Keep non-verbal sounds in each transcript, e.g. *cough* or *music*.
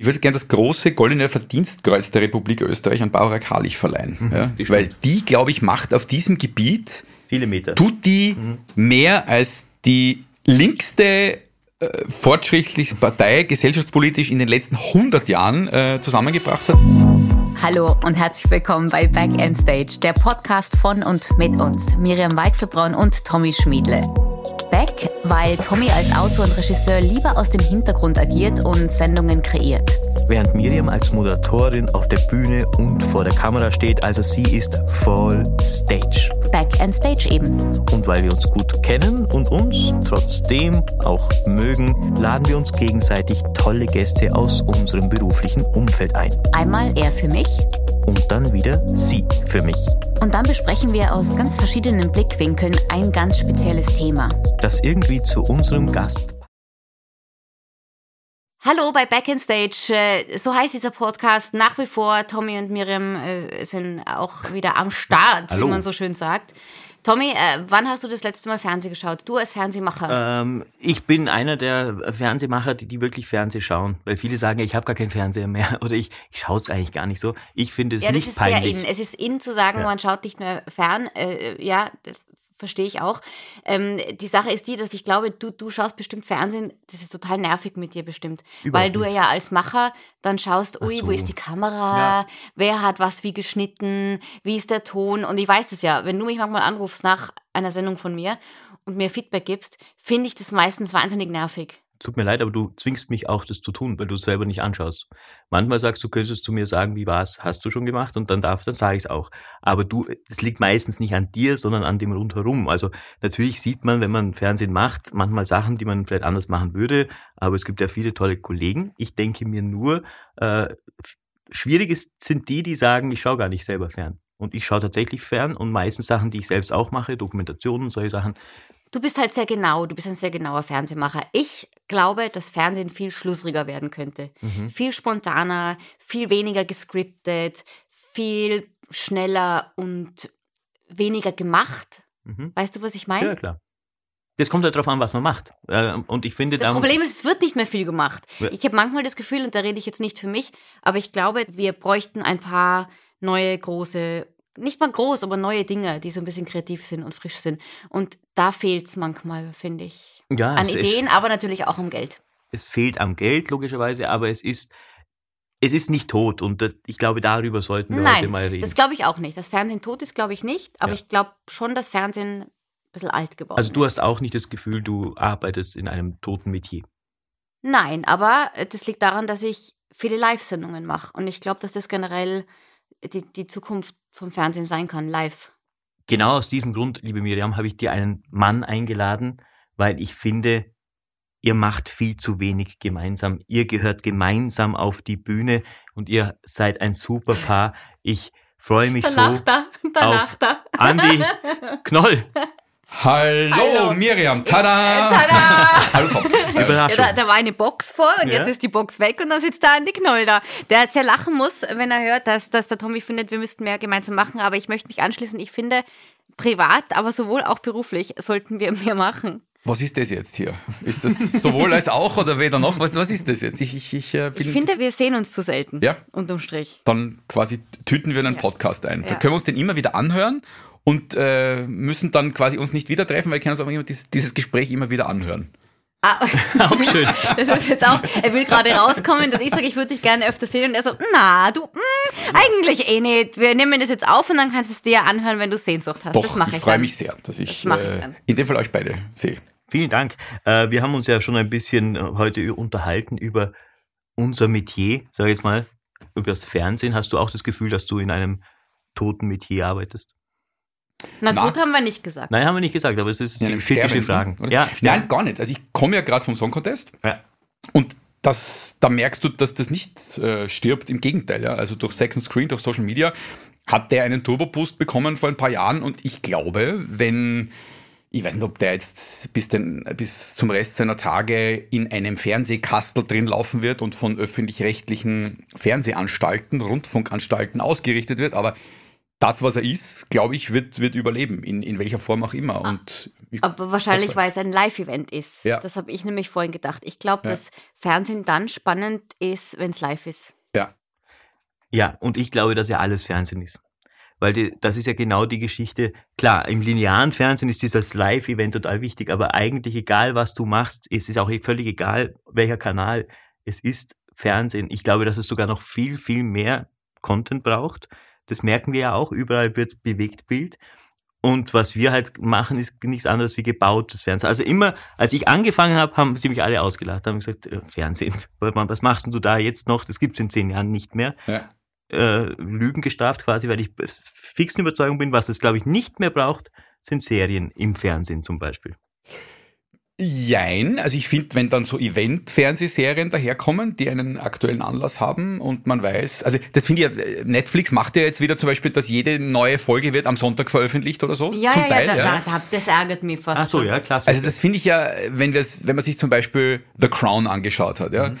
Ich würde gerne das große goldene Verdienstkreuz der Republik Österreich an Barbara Karlich verleihen. Mhm, ja, die weil die, glaube ich, macht auf diesem Gebiet viele Meter. Tut die mhm. mehr als die linkste äh, fortschrittliche Partei gesellschaftspolitisch in den letzten 100 Jahren äh, zusammengebracht hat. Hallo und herzlich willkommen bei Back End Stage, der Podcast von und mit uns, Miriam Weichselbraun und Tommy Schmiedle. Back, weil Tommy als Autor und Regisseur lieber aus dem Hintergrund agiert und Sendungen kreiert. Während Miriam als Moderatorin auf der Bühne und vor der Kamera steht, also sie ist voll Stage. Back and Stage eben. Und weil wir uns gut kennen und uns trotzdem auch mögen, laden wir uns gegenseitig tolle Gäste aus unserem beruflichen Umfeld ein. Einmal er für mich und dann wieder sie für mich. Und dann besprechen wir aus ganz verschiedenen Blickwinkeln ein ganz spezielles Thema. Das irgendwie zu unserem Gast. Hallo bei Back in Stage. Äh, so heißt dieser Podcast nach wie vor. Tommy und Miriam äh, sind auch wieder am Start, Hallo. wie man so schön sagt. Tommy, äh, wann hast du das letzte Mal Fernsehen geschaut? Du als Fernsehmacher? Ähm, ich bin einer der Fernsehmacher, die, die wirklich Fernsehen schauen. Weil viele sagen, ich habe gar keinen Fernseher mehr *laughs* oder ich, ich schaue es eigentlich gar nicht so. Ich finde es ja, nicht peinlich. Ja, das ist sehr in. Es ist in zu sagen, ja. man schaut nicht mehr fern. Äh, ja, verstehe ich auch. Ähm, die Sache ist die, dass ich glaube, du, du schaust bestimmt Fernsehen, das ist total nervig mit dir bestimmt. Überhaupt weil du nicht. ja als Macher dann schaust, ui, so. wo ist die Kamera, ja. wer hat was wie geschnitten, wie ist der Ton. Und ich weiß es ja, wenn du mich manchmal anrufst nach einer Sendung von mir und mir Feedback gibst, finde ich das meistens wahnsinnig nervig tut mir leid, aber du zwingst mich auch, das zu tun, weil du es selber nicht anschaust. Manchmal sagst du, könntest du mir sagen, wie war es, hast du schon gemacht und dann darf, dann sage ich es auch. Aber du, es liegt meistens nicht an dir, sondern an dem rundherum. Also natürlich sieht man, wenn man Fernsehen macht, manchmal Sachen, die man vielleicht anders machen würde, aber es gibt ja viele tolle Kollegen. Ich denke mir nur, äh, schwierig ist, sind die, die sagen, ich schaue gar nicht selber fern. Und ich schaue tatsächlich fern und meistens Sachen, die ich selbst auch mache, Dokumentationen, solche Sachen, Du bist halt sehr genau, du bist ein sehr genauer Fernsehmacher. Ich glaube, dass Fernsehen viel schlussriger werden könnte. Mhm. Viel spontaner, viel weniger gescriptet, viel schneller und weniger gemacht. Mhm. Weißt du, was ich meine? Ja, klar. Das kommt halt darauf an, was man macht. Äh, und ich finde, das Problem ist, es wird nicht mehr viel gemacht. Ich habe manchmal das Gefühl, und da rede ich jetzt nicht für mich, aber ich glaube, wir bräuchten ein paar neue große nicht mal groß, aber neue Dinge, die so ein bisschen kreativ sind und frisch sind. Und da fehlt es manchmal, finde ich. Ja, An Ideen, ist, aber natürlich auch am Geld. Es fehlt am Geld, logischerweise, aber es ist, es ist nicht tot. Und ich glaube, darüber sollten wir Nein, heute mal reden. Das glaube ich auch nicht. Das Fernsehen tot ist, glaube ich nicht. Aber ja. ich glaube schon, dass Fernsehen ein bisschen alt geworden ist. Also du ist. hast auch nicht das Gefühl, du arbeitest in einem toten Metier. Nein, aber das liegt daran, dass ich viele Live-Sendungen mache. Und ich glaube, dass das generell die, die Zukunft vom Fernsehen sein kann, live. Genau aus diesem Grund, liebe Miriam, habe ich dir einen Mann eingeladen, weil ich finde, ihr macht viel zu wenig gemeinsam. Ihr gehört gemeinsam auf die Bühne und ihr seid ein super Paar. Ich freue mich danach so da, auf Andi *laughs* Knoll. Hallo, Hallo, Miriam, tada! tada! *laughs* Hallo Tom. *laughs* Ja, da, da, war eine Box vor und ja. jetzt ist die Box weg und dann sitzt da Andi Knoll da. Der sehr lachen muss, wenn er hört, dass, dass der Tommy findet, wir müssten mehr gemeinsam machen, aber ich möchte mich anschließen. Ich finde, privat, aber sowohl auch beruflich sollten wir mehr machen. Was ist das jetzt hier? Ist das sowohl als auch oder weder noch? Was, was ist das jetzt? Ich, ich, ich, äh, ich finde, wir sehen uns zu selten. Ja. Unterm Strich. Dann quasi tüten wir einen ja. Podcast ein. Ja. Da können wir uns den immer wieder anhören und äh, müssen dann quasi uns nicht wieder treffen, weil wir können uns auch immer dieses, dieses Gespräch immer wieder anhören. Ah, *laughs* auch schön. Das ist jetzt auch, er will gerade rauskommen, dass ich sage, ich würde dich gerne öfter sehen und er so, na, du, mh, hm, eigentlich eh nicht. Wir nehmen das jetzt auf und dann kannst du es dir anhören, wenn du Sehnsucht hast. Doch, das mache ich. Ich freue mich sehr, dass ich, das äh, in dem Fall euch beide sehe. Vielen Dank. Äh, wir haben uns ja schon ein bisschen heute unterhalten über unser Metier, sag ich jetzt mal, über das Fernsehen. Hast du auch das Gefühl, dass du in einem toten Metier arbeitest? Na, tot haben wir nicht gesagt. Nein, haben wir nicht gesagt, aber es ist ja, Fragen. Oder? Ja, Nein, gar nicht. Also ich komme ja gerade vom Song Contest ja. und das, da merkst du, dass das nicht äh, stirbt. Im Gegenteil, ja. Also durch Second Screen, durch Social Media hat der einen Turbo-Boost bekommen vor ein paar Jahren und ich glaube, wenn ich weiß nicht, ob der jetzt bis, den, bis zum Rest seiner Tage in einem Fernsehkastel drin laufen wird und von öffentlich-rechtlichen Fernsehanstalten, Rundfunkanstalten ausgerichtet wird, aber das, was er ist, glaube ich, wird, wird überleben, in, in welcher Form auch immer. Und Aber wahrscheinlich, weil es ein Live-Event ist. Ja. Das habe ich nämlich vorhin gedacht. Ich glaube, ja. dass Fernsehen dann spannend ist, wenn es live ist. Ja. Ja, und ich glaube, dass ja alles Fernsehen ist. Weil die, das ist ja genau die Geschichte. Klar, im linearen Fernsehen ist dieses Live-Event total wichtig, aber eigentlich egal, was du machst, es ist auch völlig egal, welcher Kanal. Es ist Fernsehen. Ich glaube, dass es sogar noch viel, viel mehr Content braucht. Das merken wir ja auch. Überall wird bewegt Bild. Und was wir halt machen, ist nichts anderes wie gebautes Fernsehen. Also immer, als ich angefangen habe, haben sie mich alle ausgelacht, haben gesagt, äh, Fernsehen, *laughs* was machst du da jetzt noch? Das gibt's in zehn Jahren nicht mehr. Ja. Äh, Lügen gestraft quasi, weil ich fixen Überzeugung bin, was es, glaube ich, nicht mehr braucht, sind Serien im Fernsehen zum Beispiel. Jein, also ich finde, wenn dann so Event-Fernsehserien daherkommen, die einen aktuellen Anlass haben und man weiß, also das finde ich ja, Netflix macht ja jetzt wieder zum Beispiel, dass jede neue Folge wird am Sonntag veröffentlicht oder so. Ja, ja, Teil, ja, da, Da, das ärgert mich fast. Ach so, ja, klasse. Also das finde ich ja, wenn, das, wenn man sich zum Beispiel The Crown angeschaut hat, ja, mhm.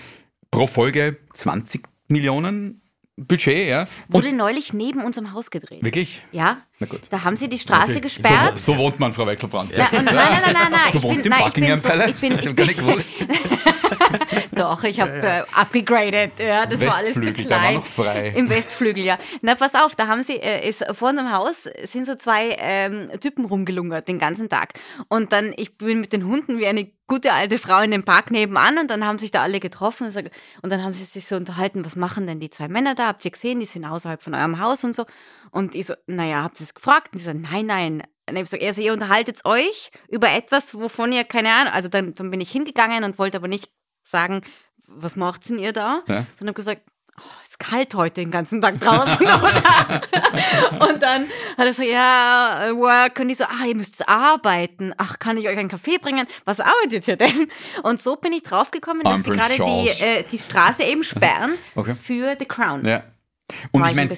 pro Folge 20 Millionen Budget, ja. Und Wurde neulich neben unserem Haus gedreht. Wirklich? Ja. Na gut. Da haben sie die Straße okay. gesperrt. So, so, wohnt man, Frau Wechselbrand. Ja, nein, nein, nein, nein, nein. Du wohnst bin, im Buckingham Palace? So, ich bin, ich bin, gar nicht gewusst. *laughs* Doch, ich habe äh, abgegradet. Ja, das war alles zu klein. Da war noch frei. Im Westflügel, ja. Na, pass auf, da haben sie, äh, ist, vor unserem Haus sind so zwei ähm, Typen rumgelungert den ganzen Tag. Und dann, ich bin mit den Hunden wie eine gute alte Frau in dem Park nebenan und dann haben sich da alle getroffen und, so, und dann haben sie sich so unterhalten, was machen denn die zwei Männer da? Habt ihr gesehen, die sind außerhalb von eurem Haus und so. Und ich so, naja, habt ihr es gefragt? Und die so, nein, nein. Und ich so, also ihr unterhaltet euch über etwas, wovon ihr keine Ahnung, also dann, dann bin ich hingegangen und wollte aber nicht sagen, was macht denn ihr da? Ja. Sondern habe gesagt, oh, ist kalt heute den ganzen Tag draußen. *laughs* und dann hat er so, ja, work. Und ich so, ah, ihr müsst arbeiten. Ach, kann ich euch einen Kaffee bringen? Was arbeitet ihr denn? Und so bin ich draufgekommen, dass sie gerade die, äh, die Straße eben sperren *laughs* okay. für The Crown. Ja. Und War ich meine,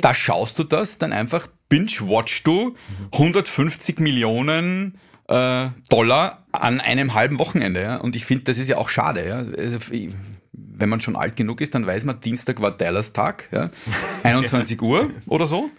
da schaust du das, dann einfach binge-watchst du 150 Millionen äh, Dollar an einem halben Wochenende. Ja? Und ich finde, das ist ja auch schade. Ja? Also, wenn man schon alt genug ist, dann weiß man, Dienstag war Dallas-Tag, ja? *laughs* 21 Uhr oder so.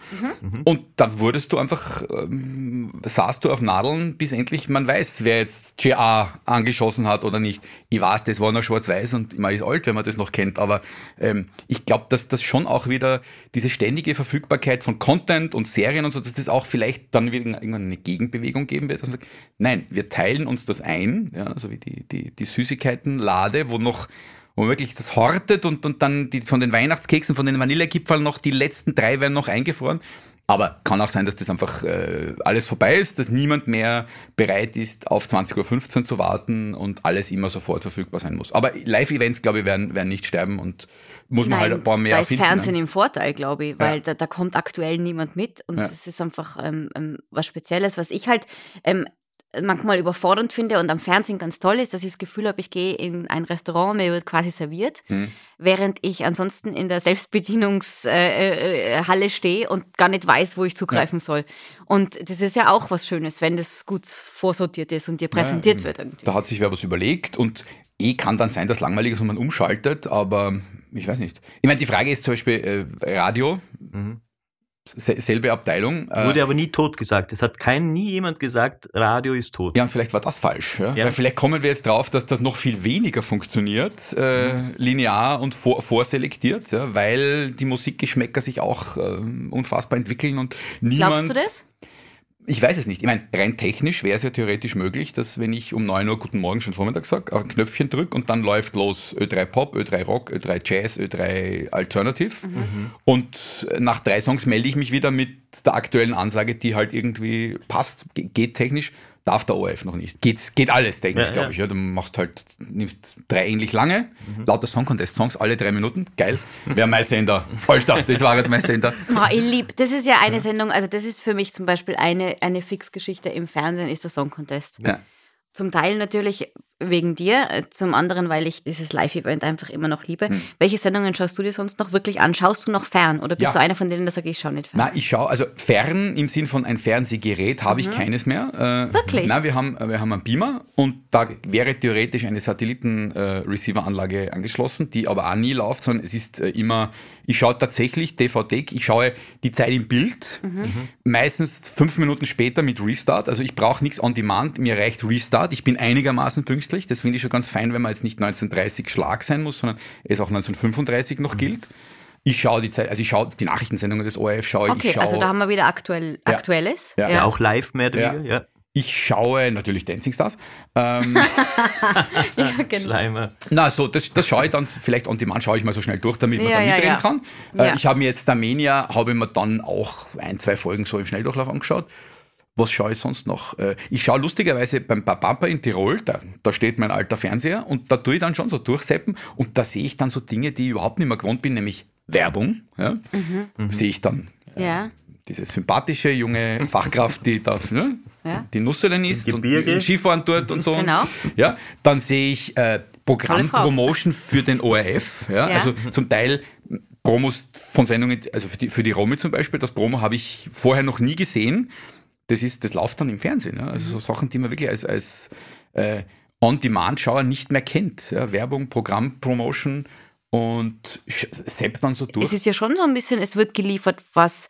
Mhm. Und da wurdest du einfach, ähm, saßt du auf Nadeln, bis endlich man weiß, wer jetzt GA angeschossen hat oder nicht. Ich weiß, das war noch schwarz-weiß und man ist alt, wenn man das noch kennt, aber ähm, ich glaube, dass das schon auch wieder diese ständige Verfügbarkeit von Content und Serien und so, dass das auch vielleicht dann wieder irgendwann eine Gegenbewegung geben wird. Sagt, nein, wir teilen uns das ein, ja, so wie die, die, die Süßigkeitenlade, wo noch wo man wirklich das hortet und, und dann die, von den Weihnachtskeksen, von den Vanillekipferln noch die letzten drei werden noch eingefroren. Aber kann auch sein, dass das einfach äh, alles vorbei ist, dass niemand mehr bereit ist, auf 20.15 Uhr zu warten und alles immer sofort verfügbar sein muss. Aber Live-Events, glaube ich, werden, werden nicht sterben und muss man halt ein paar mehr Da ist finden, Fernsehen ne? im Vorteil, glaube ich, weil ja. da, da kommt aktuell niemand mit und es ja. ist einfach ähm, ähm, was Spezielles, was ich halt ähm, manchmal überfordernd finde und am Fernsehen ganz toll ist, dass ich das Gefühl habe, ich gehe in ein Restaurant, mir wird quasi serviert, mhm. während ich ansonsten in der Selbstbedienungshalle äh, äh, stehe und gar nicht weiß, wo ich zugreifen ja. soll. Und das ist ja auch was Schönes, wenn das gut vorsortiert ist und dir präsentiert ja, wird. Irgendwie. Da hat sich wer was überlegt und eh kann dann sein, dass langweilig ist und man umschaltet, aber ich weiß nicht. Ich meine, die Frage ist zum Beispiel äh, Radio. Mhm selbe Abteilung. Äh, Wurde aber nie tot gesagt. Es hat kein, nie jemand gesagt, Radio ist tot. Ja, und vielleicht war das falsch. Ja? ja. Weil vielleicht kommen wir jetzt drauf, dass das noch viel weniger funktioniert, äh, mhm. linear und vor, vorselektiert, ja? weil die Musikgeschmäcker sich auch äh, unfassbar entwickeln und niemand... Glaubst du das? Ich weiß es nicht. Ich meine, rein technisch wäre es ja theoretisch möglich, dass wenn ich um 9 Uhr Guten Morgen schon Vormittag sage, ein Knöpfchen drücke und dann läuft los Ö3 Pop, Ö3 Rock, Ö3 Jazz, Ö3 Alternative. Mhm. Und nach drei Songs melde ich mich wieder mit der aktuellen Ansage, die halt irgendwie passt, geht technisch darf der ORF noch nicht. Geht, geht alles technisch, ja, glaube ja. ich. Ja. Du machst halt, nimmst drei ähnlich lange, mhm. lauter Song Contest Songs, alle drei Minuten. Geil. Wäre mein Sender. Alter, das war halt mein Sender. *laughs* Oh, ich lieb. Das ist ja eine Sendung, also das ist für mich zum Beispiel eine, eine Fixgeschichte im Fernsehen, ist der Song Contest. Ja. Zum Teil natürlich wegen dir, äh, zum anderen, weil ich dieses Live-Event einfach immer noch liebe. Hm. Welche Sendungen schaust du dir sonst noch wirklich an? Schaust du noch fern oder bist ja. du einer von denen, der sagt, ich schaue nicht fern? Na, ich schaue, also fern im Sinn von ein Fernsehgerät habe mhm. ich keines mehr. Äh, wirklich? Na, wir haben, wir haben einen Beamer und da wäre theoretisch eine Satelliten-Receiver-Anlage äh, angeschlossen, die aber auch nie läuft, sondern es ist äh, immer ich schaue tatsächlich DVD, ich schaue die Zeit im Bild, mhm. meistens fünf Minuten später mit Restart. Also ich brauche nichts on demand, mir reicht Restart. Ich bin einigermaßen pünktlich. Das finde ich schon ganz fein, wenn man jetzt nicht 1930 Schlag sein muss, sondern es auch 1935 noch mhm. gilt. Ich schaue die Zeit, also ich schaue die Nachrichtensendungen des ORF, schaue okay, ich. Schaue, also da haben wir wieder aktuell, ja. Aktuelles. Ja. ja. auch live mehr oder weniger, ja. Ich schaue natürlich Dancing Stars. Ähm, *laughs* ja, *laughs* genau. Schleimer. Na, so, das, das schaue ich dann vielleicht on demand, schaue ich mal so schnell durch, damit man ja, da mitreden ja, kann. Äh, ich habe mir jetzt Armenia, habe ich mir dann auch ein, zwei Folgen so im Schnelldurchlauf angeschaut. Was schaue ich sonst noch? Äh, ich schaue lustigerweise beim Papa in Tirol, da, da steht mein alter Fernseher und da tue ich dann schon so durchseppen und da sehe ich dann so Dinge, die ich überhaupt nicht mehr gewohnt bin, nämlich Werbung. Ja? Mhm. Sehe ich dann. Äh, ja diese sympathische junge Fachkraft, die da ne, ja. die Nusselen ist und Skifahren dort und so. Genau. Ja, dann sehe ich äh, Programmpromotion für den ORF. Ja, ja, Also zum Teil Promos von Sendungen, also für die, für die Romy zum Beispiel, das Promo habe ich vorher noch nie gesehen. Das, ist, das läuft dann im Fernsehen. Ja? Also so Sachen, die man wirklich als, als äh, On-Demand-Schauer nicht mehr kennt. Ja? Werbung, Programmpromotion und Sepp dann so durch. Es ist ja schon so ein bisschen, es wird geliefert, was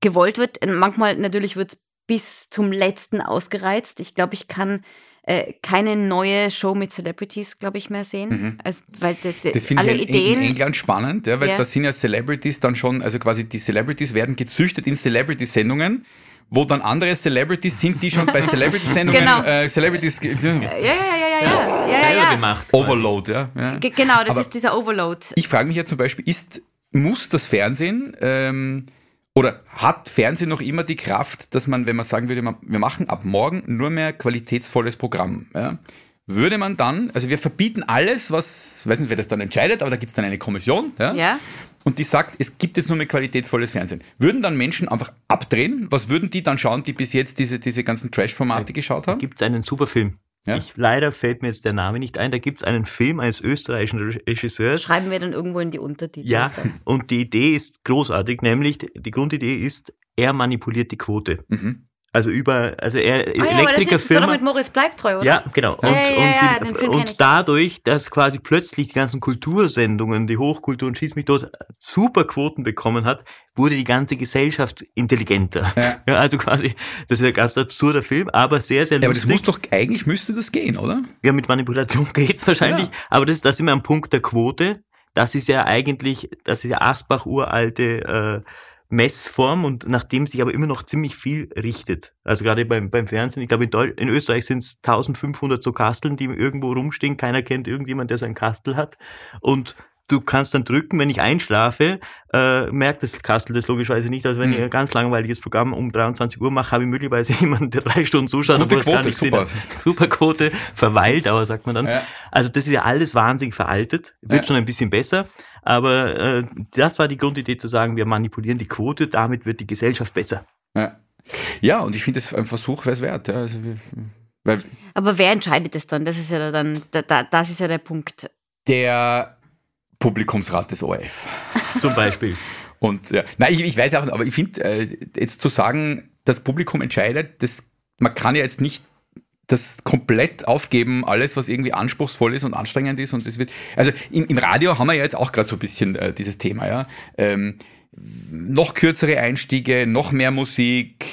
gewollt wird. Manchmal natürlich wird es bis zum letzten ausgereizt. Ich glaube, ich kann äh, keine neue Show mit Celebrities, glaube ich, mehr sehen. Mhm. Also, weil de, de, das finde ich in, Ideen, in, England spannend, ja, weil ja. da sind ja Celebrities dann schon, also quasi die Celebrities werden gezüchtet in Celebrity-Sendungen wo dann andere Celebrities sind, die schon bei *laughs* Celebrity-Sendungen genau. äh, Celebrities ja, ja, ja, ja, ja, ja, ja, ja. gemacht. Overload, ja. ja. Genau, das Aber ist dieser Overload. Ich frage mich ja zum Beispiel, ist, muss das Fernsehen ähm, oder hat Fernsehen noch immer die Kraft, dass man, wenn man sagen würde, man, wir machen ab morgen nur mehr qualitätsvolles Programm, ja? würde man dann, also wir verbieten alles, was, weiß nicht, wer das dann entscheidet, aber da gibt es dann eine Kommission, ja? ja? Und die sagt, es gibt jetzt nur mehr qualitätsvolles Fernsehen. Würden dann Menschen einfach abdrehen? Was würden die dann schauen, die bis jetzt diese, diese ganzen Trash-Formate geschaut haben? Gibt es einen super Film. Ja? Ich, leider fällt mir jetzt der Name nicht ein. Da gibt es einen Film eines österreichischen Regisseurs. Schreiben wir dann irgendwo in die Untertitel. Ja, und die Idee ist großartig, nämlich die Grundidee ist, er manipuliert die Quote. Mhm. Also über, also er ah, ja, Elektrikerfirma. mit Moritz Bleibtreu, oder? Ja, genau. Und, ja, ja, und, die, und dadurch, dass quasi plötzlich die ganzen Kultursendungen, die Hochkultur und Schieß mich dort super Quoten bekommen hat, wurde die ganze Gesellschaft intelligenter. *laughs* Ja. also quasi, das ist ein ganz absurder Film, aber sehr, sehr lustig. Ja, aber das muss doch, eigentlich müsste das gehen, oder? Ja, mit Manipulation *laughs* geht's wahrscheinlich. Aber das, das ist immer ein Punkt der Quote. Das ist ja eigentlich, das ist ja Asbach uralte, äh, Messform und nachdem sich aber immer noch ziemlich viel richtet. Also gerade beim, beim Fernsehen, ich glaube in, Deu in Österreich sind es 1500 so Kasteln, die irgendwo rumstehen. Keiner kennt irgendjemand, der so ein Kastel hat. Und du kannst dann drücken, wenn ich einschlafe, äh, merkt das Kastel das logischerweise nicht. Also wenn mhm. ich ein ganz langweiliges Programm um 23 Uhr mache, habe ich möglicherweise *laughs* jemanden, der drei Stunden zuschaut, Gute Quote, gar nicht super. super Quote, Verweildauer sagt man dann. Ja. Also das ist ja alles wahnsinnig veraltet, wird ja. schon ein bisschen besser. Aber äh, das war die Grundidee zu sagen, wir manipulieren die Quote, damit wird die Gesellschaft besser. Ja, ja und ich finde es ein Versuch wäre es wert. Ja. Also wir, weil Aber wer entscheidet das dann? Das ist ja dann, da, das ist ja der Punkt. Der Publikumsrat des ORF. *laughs* Zum Beispiel. Und ja, nein, ich, ich weiß auch, aber ich finde, äh, jetzt zu sagen, das Publikum entscheidet, das, man kann ja jetzt nicht das komplett aufgeben, alles, was irgendwie anspruchsvoll ist und anstrengend ist. Und das wird, also im, im Radio haben wir ja jetzt auch gerade so ein bisschen äh, dieses Thema, ja. Ähm, noch kürzere Einstiege, noch mehr Musik,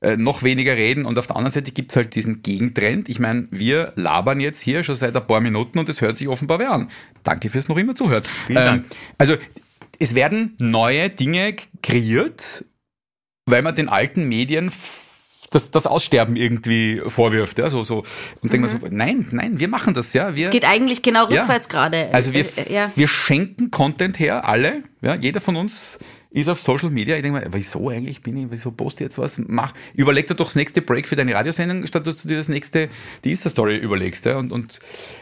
äh, noch weniger reden und auf der anderen Seite gibt's halt diesen Gegentrend. Ich meine, wir labern jetzt hier schon seit ein paar Minuten und es hört sich offenbar wer an. Danke fürs noch immer zuhören. Ähm, also es werden neue Dinge kreiert, weil man den alten Medien das, das Aussterben irgendwie vorwirft. Ja, so, so. Und mhm. denkt man so, nein, nein, wir machen das, ja. Wir, es geht eigentlich genau rückwärts ja. gerade. Also wir, äh, ja. wir schenken Content her, alle, ja, jeder von uns ist auf Social Media. Ich denke mal, wieso eigentlich bin ich, wieso poste ich jetzt was? Mach, überleg dir doch das nächste Break für deine Radiosendung, statt dass du dir das nächste, die Insta-Story überlegst. Ja? Und, und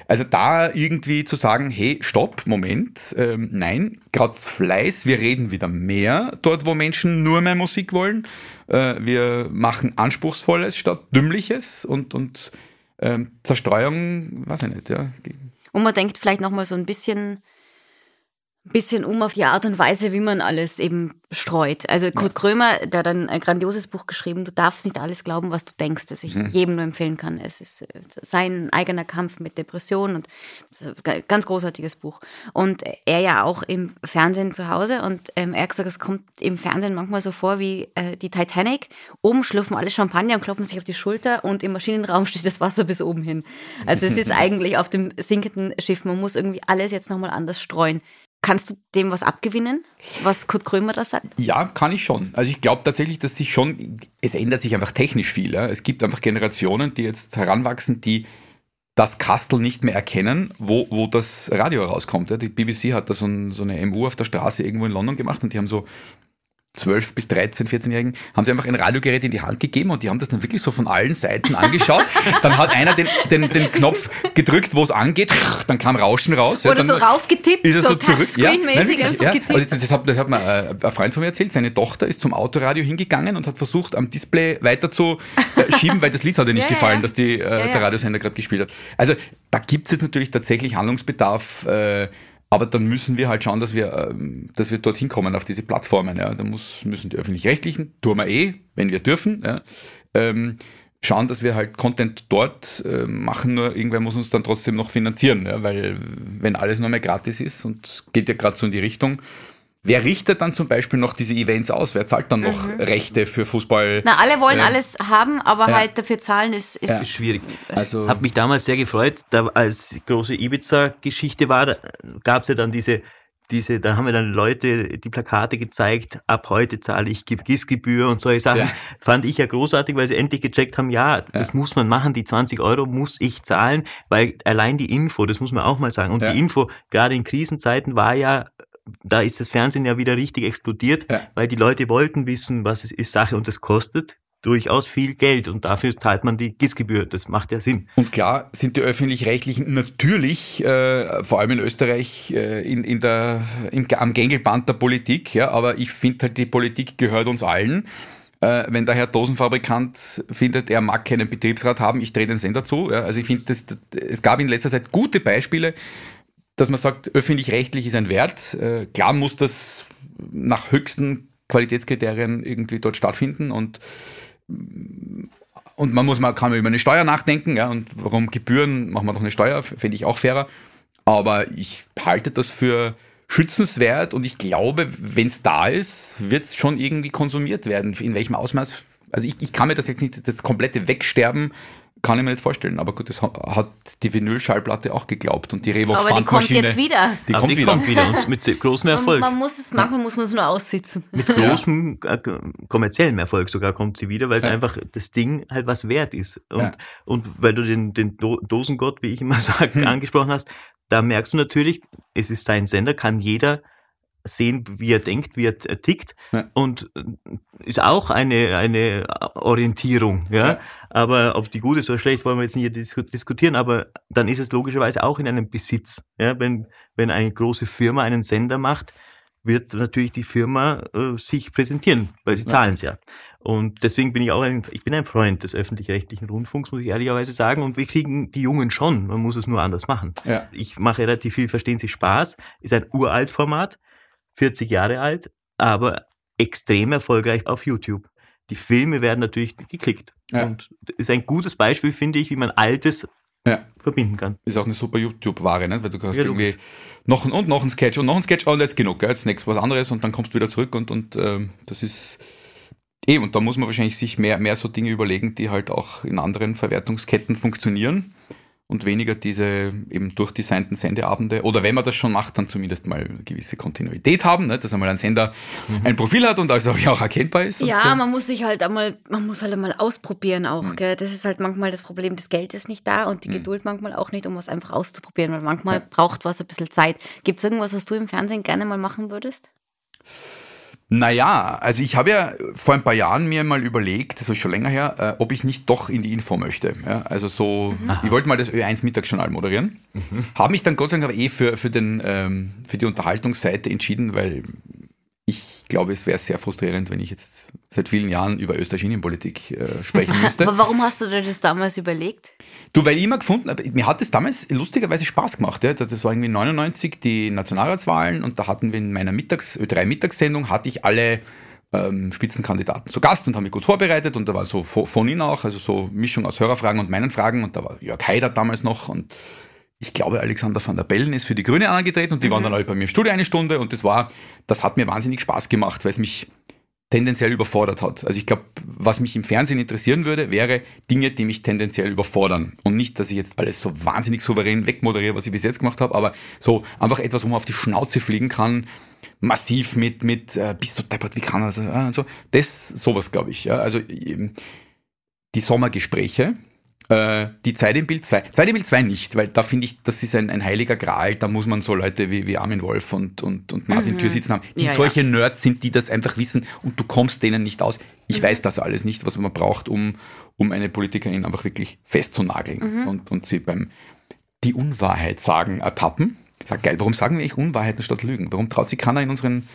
also da irgendwie zu sagen, hey, stopp, Moment, ähm, nein, gerade Fleiß, wir reden wieder mehr dort, wo Menschen nur mehr Musik wollen. Äh, wir machen Anspruchsvolles statt Dümmliches und, und ähm, Zerstreuung, weiß ich nicht, ja. Und man denkt vielleicht nochmal so ein bisschen bisschen um auf die Art und Weise, wie man alles eben streut. Also Kurt Krömer, der hat ein, grandioses Buch geschrieben, du darfst nicht alles glauben, was du denkst, das ich mhm. jedem nur empfehlen kann. Es ist äh, sein eigener Kampf mit Depressionen und ein ganz großartiges Buch. Und er ja auch im Fernsehen zu Hause und ähm, er hat gesagt, es kommt im Fernsehen manchmal so vor wie äh, die Titanic. Oben schlürfen alle Champagner und klopfen sich auf die Schulter und im Maschinenraum *laughs* steht das Wasser bis oben hin. Also es ist *laughs* eigentlich auf dem sinkenden Schiff, man muss irgendwie alles jetzt nochmal anders streuen. Kannst du dem was abgewinnen, was Kurt Krömer da sagt? Ja, kann ich schon. Also ich glaube tatsächlich, dass sich schon, es ändert sich einfach technisch viel. Ja. Es gibt einfach Generationen, die jetzt heranwachsen, die das Kastel nicht mehr erkennen, wo, wo das Radio rauskommt. Ja. Die BBC hat da so, ein, so eine MU auf der Straße irgendwo in London gemacht und die haben so 12 bis 13, 14-Jährigen, haben sie einfach ein Radiogerät in die Hand gegeben und die haben das dann wirklich so von allen Seiten angeschaut. *laughs* dann hat einer den, den, den Knopf gedrückt, wo es angeht, dann kam Rauschen raus. Oder ja, so raufgetippt, ist er so, so zurück. Ja, nein, wirklich, ja. Also das, das, hat, das hat mir äh, ein Freund von mir erzählt, seine Tochter ist zum Autoradio hingegangen und hat versucht, am Display weiter zu äh, schieben, weil das Lied hat ihr nicht *laughs* ja, gefallen, dass die, äh, der Radiosender gerade gespielt hat. Also da gibt es jetzt natürlich tatsächlich Handlungsbedarf, äh, aber dann müssen wir halt schauen, dass wir, ähm, dass wir dorthin kommen auf diese Plattformen. Ja. Da muss, müssen die öffentlich-rechtlichen, tun wir eh, wenn wir dürfen, ja, ähm, schauen, dass wir halt Content dort äh, machen, nur irgendwer muss uns dann trotzdem noch finanzieren, ja, weil wenn alles nur mehr gratis ist und geht ja gerade so in die Richtung, Wer richtet dann zum Beispiel noch diese Events aus? Wer zahlt dann noch mhm. Rechte für Fußball? Na, alle wollen äh, alles haben, aber ja. halt dafür zahlen ist, ist ja. schwierig. Also hat mich damals sehr gefreut, da als große Ibiza-Geschichte war, da gab es ja dann diese diese, da haben wir dann Leute die Plakate gezeigt, ab heute zahle ich GIS-Gebühr und solche Sachen. Ja. Fand ich ja großartig, weil sie endlich gecheckt haben, ja, das ja. muss man machen, die 20 Euro muss ich zahlen, weil allein die Info, das muss man auch mal sagen, und ja. die Info, gerade in Krisenzeiten, war ja da ist das Fernsehen ja wieder richtig explodiert, ja. weil die Leute wollten wissen, was es ist Sache und es kostet durchaus viel Geld und dafür zahlt man die GIS-Gebühr. Das macht ja Sinn. Und klar sind die öffentlich-rechtlichen natürlich, äh, vor allem in Österreich, äh, in, in der, im, am Gängelband der Politik, ja, aber ich finde halt, die Politik gehört uns allen. Äh, wenn der Herr Dosenfabrikant findet, er mag keinen Betriebsrat haben, ich drehe den Sender zu. Ja, also ich finde, es gab in letzter Zeit gute Beispiele, dass man sagt, öffentlich-rechtlich ist ein Wert. Äh, klar muss das nach höchsten Qualitätskriterien irgendwie dort stattfinden und und man muss mal kann über eine Steuer nachdenken, ja, und warum Gebühren machen wir doch eine Steuer, finde ich auch fairer. Aber ich halte das für schützenswert und ich glaube, wenn es da ist, wird es schon irgendwie konsumiert werden. In welchem Ausmaß? Also ich, ich kann mir das jetzt nicht das komplette Wegsterben kann ich mir nicht vorstellen. Aber gut, das hat die Vinyl-Schallplatte auch geglaubt und die Revox Aber die kommt jetzt wieder. Die, kommt, die wieder. kommt wieder. und mit großem Erfolg. Man, man muss es, manchmal muss man es nur aussitzen. Mit großem ja. Äh, kommerziellen Erfolg sogar kommt sie wieder, weil es ja. einfach das Ding halt was wert ist. Und, ja. und weil du den, den Dosengott, wie ich immer *laughs* sage, hm. angesprochen hast, da merkst du natürlich, es ist sein Sender, kann jeder sehen, wie er denkt, wie er tickt ja. und äh, ist auch eine, eine Orientierung. Ja? ja? Aber ob die gut ist oder schlecht, wollen wir jetzt nicht diskutieren, aber dann ist es logischerweise auch in einem Besitz. Ja? Wenn, wenn eine große Firma einen Sender macht, wird natürlich die Firma äh, sich präsentieren, weil sie ja. zahlen es ja. Und deswegen bin ich auch ein, ich bin ein Freund des öffentlich-rechtlichen Rundfunks, muss ich ehrlicherweise sagen. Und wir kriegen die Jungen schon. Man muss es nur anders machen. Ja. Ich mache relativ viel Verstehen Sie Spaß, ist ein uralt Format 40 Jahre alt, aber extrem erfolgreich auf YouTube. Die Filme werden natürlich geklickt. Ja. Und ist ein gutes Beispiel, finde ich, wie man Altes ja. verbinden kann. Ist auch eine super YouTube-Ware, ne? weil du hast ja, irgendwie noch ein, und noch ein Sketch und noch ein Sketch und jetzt genug, gell? jetzt nächstes was anderes und dann kommst du wieder zurück und, und ähm, das ist eh, und da muss man wahrscheinlich sich mehr, mehr so Dinge überlegen, die halt auch in anderen Verwertungsketten funktionieren und weniger diese eben durchdesignten Sendeabende oder wenn man das schon macht, dann zumindest mal eine gewisse Kontinuität haben, ne? dass einmal ein Sender mhm. ein Profil hat und also *laughs* auch erkennbar ist. Ja, und, äh, man muss sich halt einmal, man muss halt einmal ausprobieren auch. Mhm. Gell? Das ist halt manchmal das Problem, das Geld ist nicht da und die mhm. Geduld manchmal auch nicht, um was einfach auszuprobieren, weil manchmal ja. braucht was ein bisschen Zeit. Gibt es irgendwas, was du im Fernsehen gerne mal machen würdest? Naja, also ich habe ja vor ein paar Jahren mir mal überlegt, das ist schon länger her, äh, ob ich nicht doch in die Info möchte. Ja, also so, mhm. ich wollte mal das Ö1 Mittagsjournal moderieren. Mhm. Habe mich dann Gott sei Dank aber eh für, für, den, ähm, für die Unterhaltungsseite entschieden, weil glaube, es wäre sehr frustrierend, wenn ich jetzt seit vielen Jahren über österreichische Innenpolitik äh, sprechen *laughs* müsste. Aber warum hast du dir das damals überlegt? Du, weil ich immer gefunden habe, mir hat es damals lustigerweise Spaß gemacht. Ja. Das war irgendwie 99 die Nationalratswahlen und da hatten wir in meiner Mittags-, Ö3-Mittagssendung hatte ich alle ähm, Spitzenkandidaten zu Gast und haben mich gut vorbereitet und da war so von ihnen auch, also so Mischung aus Hörerfragen und meinen Fragen und da war Jörg Haider damals noch und ich glaube, Alexander van der Bellen ist für die Grüne angetreten und die mhm. waren dann alle bei mir im Studio eine Stunde und das war, das hat mir wahnsinnig Spaß gemacht, weil es mich tendenziell überfordert hat. Also ich glaube, was mich im Fernsehen interessieren würde, wäre Dinge, die mich tendenziell überfordern. Und nicht, dass ich jetzt alles so wahnsinnig souverän wegmoderiere, was ich bis jetzt gemacht habe, aber so einfach etwas, wo man auf die Schnauze fliegen kann, massiv mit, mit äh, bist du deppert, wie kann das? Äh, und so. Das, sowas glaube ich. Ja. Also ähm, die Sommergespräche, äh, die Zeit im Bild 2. Zeit im Bild 2 nicht, weil da finde ich, das ist ein, ein heiliger Gral, da muss man so Leute wie, wie Armin Wolf und, und, und Martin mhm. Tür sitzen haben, die ja, solche ja. Nerds sind, die das einfach wissen und du kommst denen nicht aus. Ich mhm. weiß das alles nicht, was man braucht, um, um eine Politikerin einfach wirklich festzunageln mhm. und, und sie beim die Unwahrheit sagen ertappen. Ich sag geil, warum sagen wir eigentlich Unwahrheiten statt Lügen? Warum traut sich keiner in unseren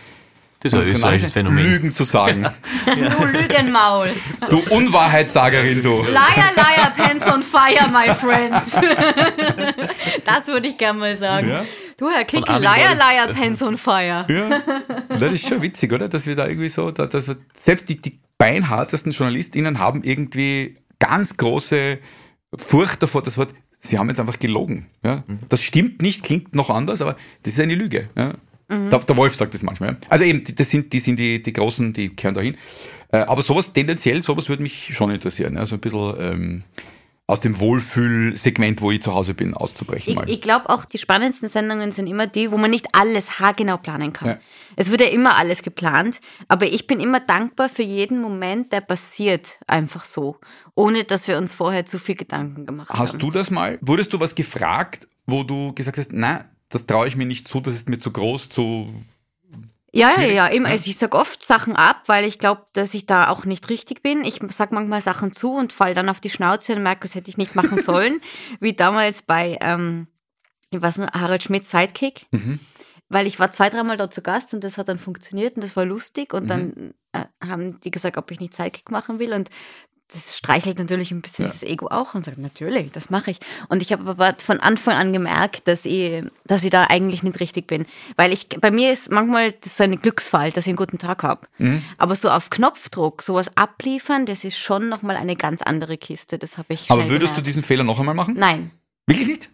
das ist ein österreichisches Phänomen. Lügen zu sagen. ja. *laughs* Du Lügenmaul. Du Unwahrheitssagerin, du. Liar, liar, pants on fire, my friend. *laughs* das würde ich gerne mal sagen. Ja? Du, Herr Kickel, liar, liar, pants on fire. Ja. Das ist schon witzig, oder? Dass wir da irgendwie so, dass wir, selbst die, die beinhartesten JournalistInnen haben irgendwie ganz große Furcht davor, das Wort, sie haben jetzt einfach gelogen. Ja? Mhm. Das stimmt nicht, klingt noch anders, aber das ist eine Lüge. Ja? Mhm. Der, der, Wolf sagt das manchmal. Also eben, das sind, die sind die, die Großen, die kehren dahin. Äh, aber sowas tendenziell, sowas würde mich schon interessieren. Ja. So ein bisschen ähm, aus dem Wohlfühlsegment, wo ich zu Hause bin, auszubrechen. Ich, ich glaube auch, die spannendsten Sendungen sind immer die, wo man nicht alles haargenau planen kann. Ja. Es wird ja immer alles geplant, aber ich bin immer dankbar für jeden Moment, der passiert, einfach so, ohne dass wir uns vorher zu viel Gedanken gemacht hast haben. Hast du das mal? Wurdest du was gefragt, wo du gesagt hast, na, das traue ich mir nicht zu, das ist mir zu groß, zu. Ja, ja, ja, eben. Also ich sage oft Sachen ab, weil ich glaube, dass ich da auch nicht richtig bin. Ich sage manchmal Sachen zu und fall dann auf die Schnauze und merke, das hätte ich nicht machen *laughs* sollen. Wie damals bei, ähm, ich weiß nicht, Harald Schmidt Sidekick. Mhm. Weil ich war zwei, dreimal dort zu Gast und das hat dann funktioniert und das war lustig. Und mhm. dann äh, haben die gesagt, ob ich nicht Sidekick machen will. Und das streichelt natürlich ein bisschen ja. das Ego auch und sagt, natürlich, das mache ich. Und ich habe aber von Anfang an gemerkt, dass ich, dass ich da eigentlich nicht richtig bin. Weil ich, bei mir ist manchmal das so ein Glücksfall, dass ich einen guten Tag habe. Mhm. Aber so auf Knopfdruck, sowas abliefern, das ist schon nochmal eine ganz andere Kiste. Das habe ich Aber würdest gemerkt. du diesen Fehler noch einmal machen? Nein. Wirklich nicht?